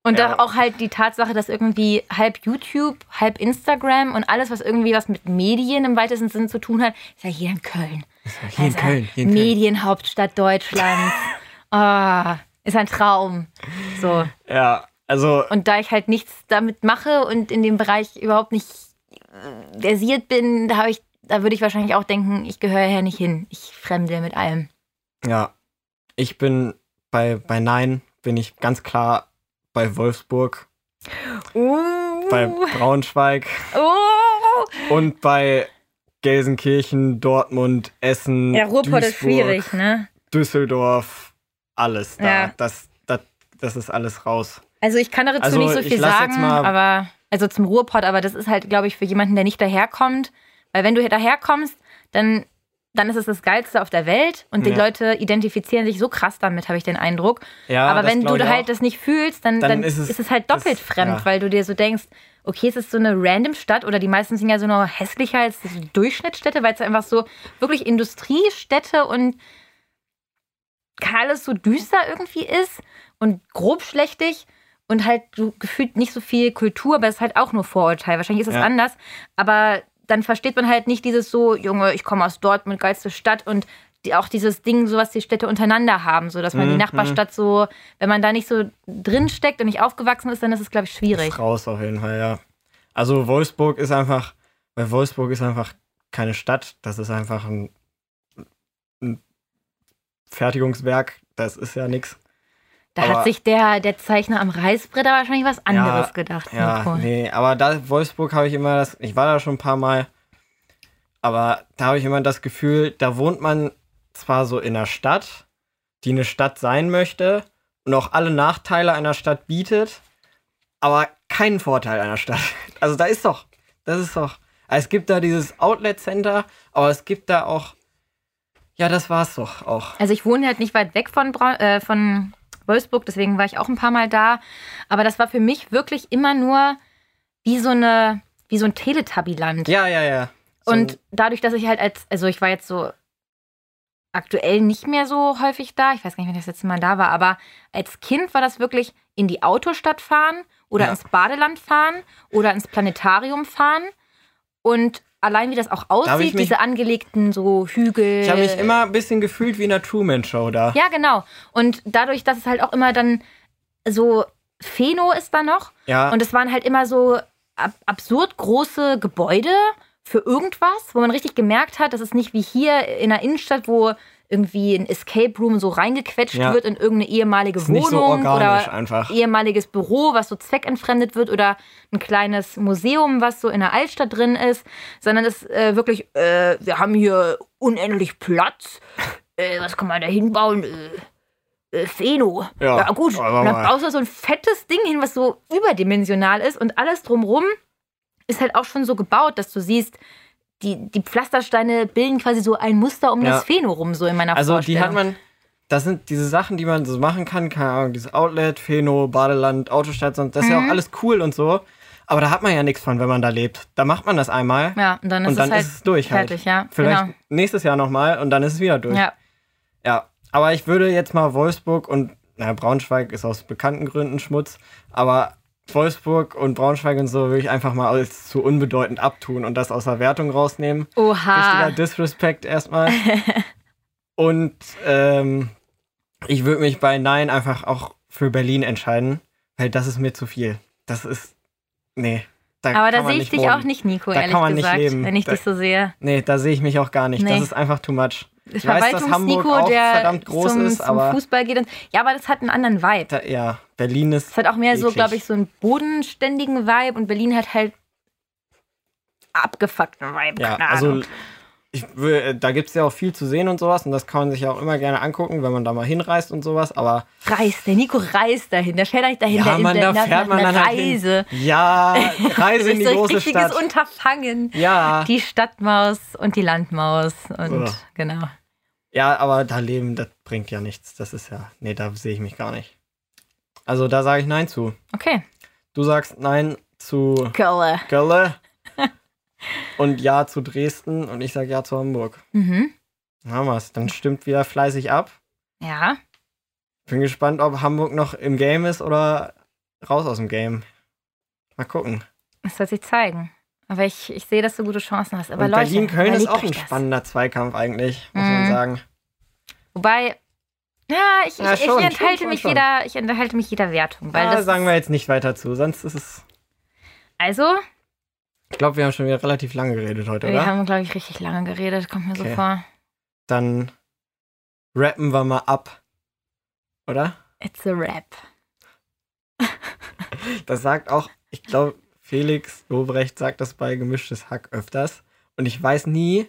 Und ja. auch halt die Tatsache, dass irgendwie halb YouTube, halb Instagram und alles, was irgendwie was mit Medien im weitesten Sinne zu tun hat, ist ja hier in Köln. Hier in Also, Köln, hier in Köln. Medienhauptstadt Deutschlands. Ah, ist ein Traum. So. Ja, also, Und da ich halt nichts damit mache und in dem Bereich überhaupt nicht äh, versiert bin, da, ich, da würde ich wahrscheinlich auch denken, ich gehöre hier nicht hin. Ich fremde mit allem. Ja. Ich bin bei, bei Nein, bin ich ganz klar bei Wolfsburg, Uh, bei Braunschweig uh. und bei Gelsenkirchen, Dortmund, Essen, Ja, Ruhrpott ist schwierig, ne? Düsseldorf, alles da. Ja. Das, das, das ist alles raus. Also ich kann dazu Also, nicht so viel sagen, aber also zum Ruhrpott, aber das ist halt, glaube ich, für jemanden, der nicht daherkommt, weil wenn du daherkommst, dann dann ist es das Geilste auf der Welt und die Ja. Leute identifizieren sich so krass damit, habe ich den Eindruck. Ja, aber wenn du halt auch. das nicht fühlst, dann, Dann dann, ist ist, es- es, halt doppelt das- fremd, ja. weil du dir so denkst, okay, es ist so eine random Stadt oder die meisten sind ja so noch hässlicher als die Durchschnittsstädte, weil es einfach so wirklich Industriestädte und alles so düster irgendwie ist und grob schlechtig und halt so gefühlt nicht so viel Kultur, aber es ist halt auch nur Vorurteil. Wahrscheinlich ist es Ja. anders, aber dann versteht man halt nicht dieses so, Junge, ich komme aus Dortmund, geilste Stadt und die, auch dieses Ding, so was die Städte untereinander haben, so dass man die Mhm, Nachbarstadt so, wenn man da nicht so drin steckt und nicht aufgewachsen ist, dann ist es, glaube ich, schwierig. Raus auf jeden Fall, ja. Also Wolfsburg ist einfach, weil Wolfsburg ist einfach keine Stadt, das ist einfach ein, ein Fertigungswerk, das ist ja nichts. Da aber- hat sich der, der Zeichner am Reißbrett wahrscheinlich was anderes gedacht. Ja, Nico. nee, aber da Wolfsburg habe ich immer das, ich war da schon ein paar Mal, aber da habe ich immer das Gefühl, da wohnt man zwar so in einer Stadt, die eine Stadt sein möchte und auch alle Nachteile einer Stadt bietet, aber keinen Vorteil einer Stadt. Also da ist doch, das ist doch, es gibt da dieses Outlet Center, aber es gibt da auch, ja, das war's doch auch. Also ich wohne halt nicht weit weg von, Brau äh, von Wolfsburg, deswegen war ich auch ein paar Mal da. Aber das war für mich wirklich immer nur wie so eine, wie so ein Teletubbyland. Ja, ja, ja. So Und dadurch, dass ich halt als, also ich war jetzt so aktuell nicht mehr so häufig da, ich weiß gar nicht, wann ich das letzte Mal da war, aber als Kind war das wirklich in die Autostadt fahren oder Ja. ins Badeland fahren oder ins Planetarium fahren und allein wie das auch aussieht, mich- diese angelegten so Hügel. ich habe mich immer ein bisschen gefühlt wie in einer Truman-Show da. Ja, genau. Und dadurch, dass es halt auch immer dann so Pheno ist da noch Ja. und es waren halt immer so ab absurd große Gebäude für irgendwas, wo man richtig gemerkt hat, das ist nicht wie hier in der Innenstadt, wo irgendwie ein Escape Room so reingequetscht Ja. wird in irgendeine ehemalige Wohnung so oder einfach. ehemaliges Büro, was so zweckentfremdet wird oder ein kleines Museum, was so in der Altstadt drin ist, sondern es ist äh, wirklich, äh, wir haben hier unendlich Platz. Äh, was kann man da hinbauen? Äh, äh, Pheno. Ja, Ja, gut. Und dann baust du so ein fettes Ding hin, was so überdimensional ist und alles drumrum ist halt auch schon so gebaut, dass du siehst, die, die Pflastersteine bilden quasi so ein Muster um Ja. das Pheno rum, so in meiner Also die Vorstellung. hat man, das sind diese Sachen, die man so machen kann, keine Ahnung, dieses Outlet, Feno, Badeland, Autostadt, und das ist ja Mhm. auch alles cool und so. Aber da hat man ja nichts von, wenn man da lebt. Da macht man das einmal ja, und dann ist und dann es halt ist es durch fertig, halt. ja. Vielleicht genau. nächstes Jahr nochmal und dann ist es wieder durch. Ja, Ja, aber ich würde jetzt mal Wolfsburg und, na, Braunschweig ist aus bekannten Gründen Schmutz, aber Wolfsburg und Braunschweig und so würde ich einfach mal als zu unbedeutend abtun und das aus der Wertung rausnehmen. Oha. Richtiger Disrespect erstmal. und ähm, ich würde mich bei Nein einfach auch für Berlin entscheiden, weil das ist mir zu viel. Das ist, nee. Da Aber da sehe ich dich wohnen. auch nicht, Nico, Da ehrlich kann man nicht gesagt, leben. wenn ich Da- dich so sehe. Nee, da sehe ich mich auch gar nicht. Das Nee. ist einfach too much. Verwaltungs-Nico, der verdammt groß zum, ist, zum Fußball geht. Und, ja, aber das hat einen anderen Vibe. da, ja, Berlin ist. Es hat auch mehr so, eklig. glaube ich, so einen bodenständigen Vibe und Berlin hat halt abgefuckten Vibe. Ja, keine also. Ich, äh, da gibt es ja auch viel zu sehen und sowas und das kann man sich ja auch immer gerne angucken, wenn man da mal hinreist und sowas, aber Reist, der Nico reist dahin, der fährt eigentlich dahin, ja, der man, da fährt man dann halt Reise. hin. Ja, Reise in die ist so ein große richtiges Stadt. Unterfangen. Ja, Die Stadtmaus und die Landmaus und So. genau. ja, aber da leben, das bringt ja nichts. Das ist ja, nee, da sehe ich mich gar nicht. Also da sage ich Nein zu. Okay. Du sagst Nein zu Kölle. Gölle und Ja zu Dresden und ich sage Ja zu Hamburg. Mhm. Haben wir's. Dann stimmt wieder fleißig ab. Ja. Bin gespannt, ob Hamburg noch im Game ist oder raus aus dem Game. Mal gucken. Das wird sich zeigen. Aber ich, ich sehe, dass du gute Chancen hast. Aber Und Leute, Berlin-Köln ist auch ein das. spannender Zweikampf eigentlich, muss Mhm. man sagen. Wobei, ja, ich, Ja, ich, schon, ich enthalte schon, mich schon. jeder, ich enthalte mich jeder Wertung, weil da das sagen wir jetzt nicht weiter zu, sonst ist es. also Ich glaube, wir haben schon wieder relativ lange geredet heute, wir oder? haben glaube ich richtig lange geredet, kommt mir Okay. so vor. Dann rappen wir mal ab. Oder? It's a rap. Das sagt auch, ich glaube, Felix Lobrecht sagt das bei Gemischtes Hack öfters. Und ich weiß nie,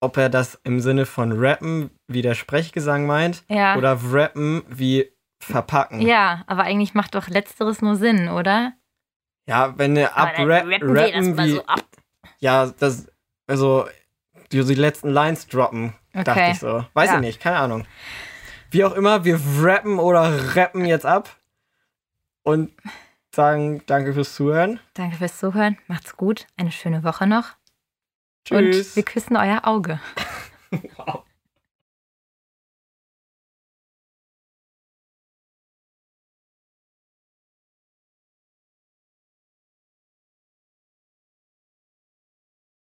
ob er das im Sinne von rappen, wie der Sprechgesang meint, Ja. oder rappen wie verpacken. ja, aber eigentlich macht doch letzteres nur Sinn, oder? Ja, wenn er abrappen rappen wie, so ab. ja, das, also, die, die letzten Lines droppen, dachte Okay. ich so. Weiß Ja. ich nicht, keine Ahnung. Wie auch immer, wir rappen oder rappen jetzt ab und sagen danke fürs Zuhören. Danke fürs Zuhören. Macht's gut. Eine schöne Woche noch. Tschüss. Und wir küssen euer Auge. Wow.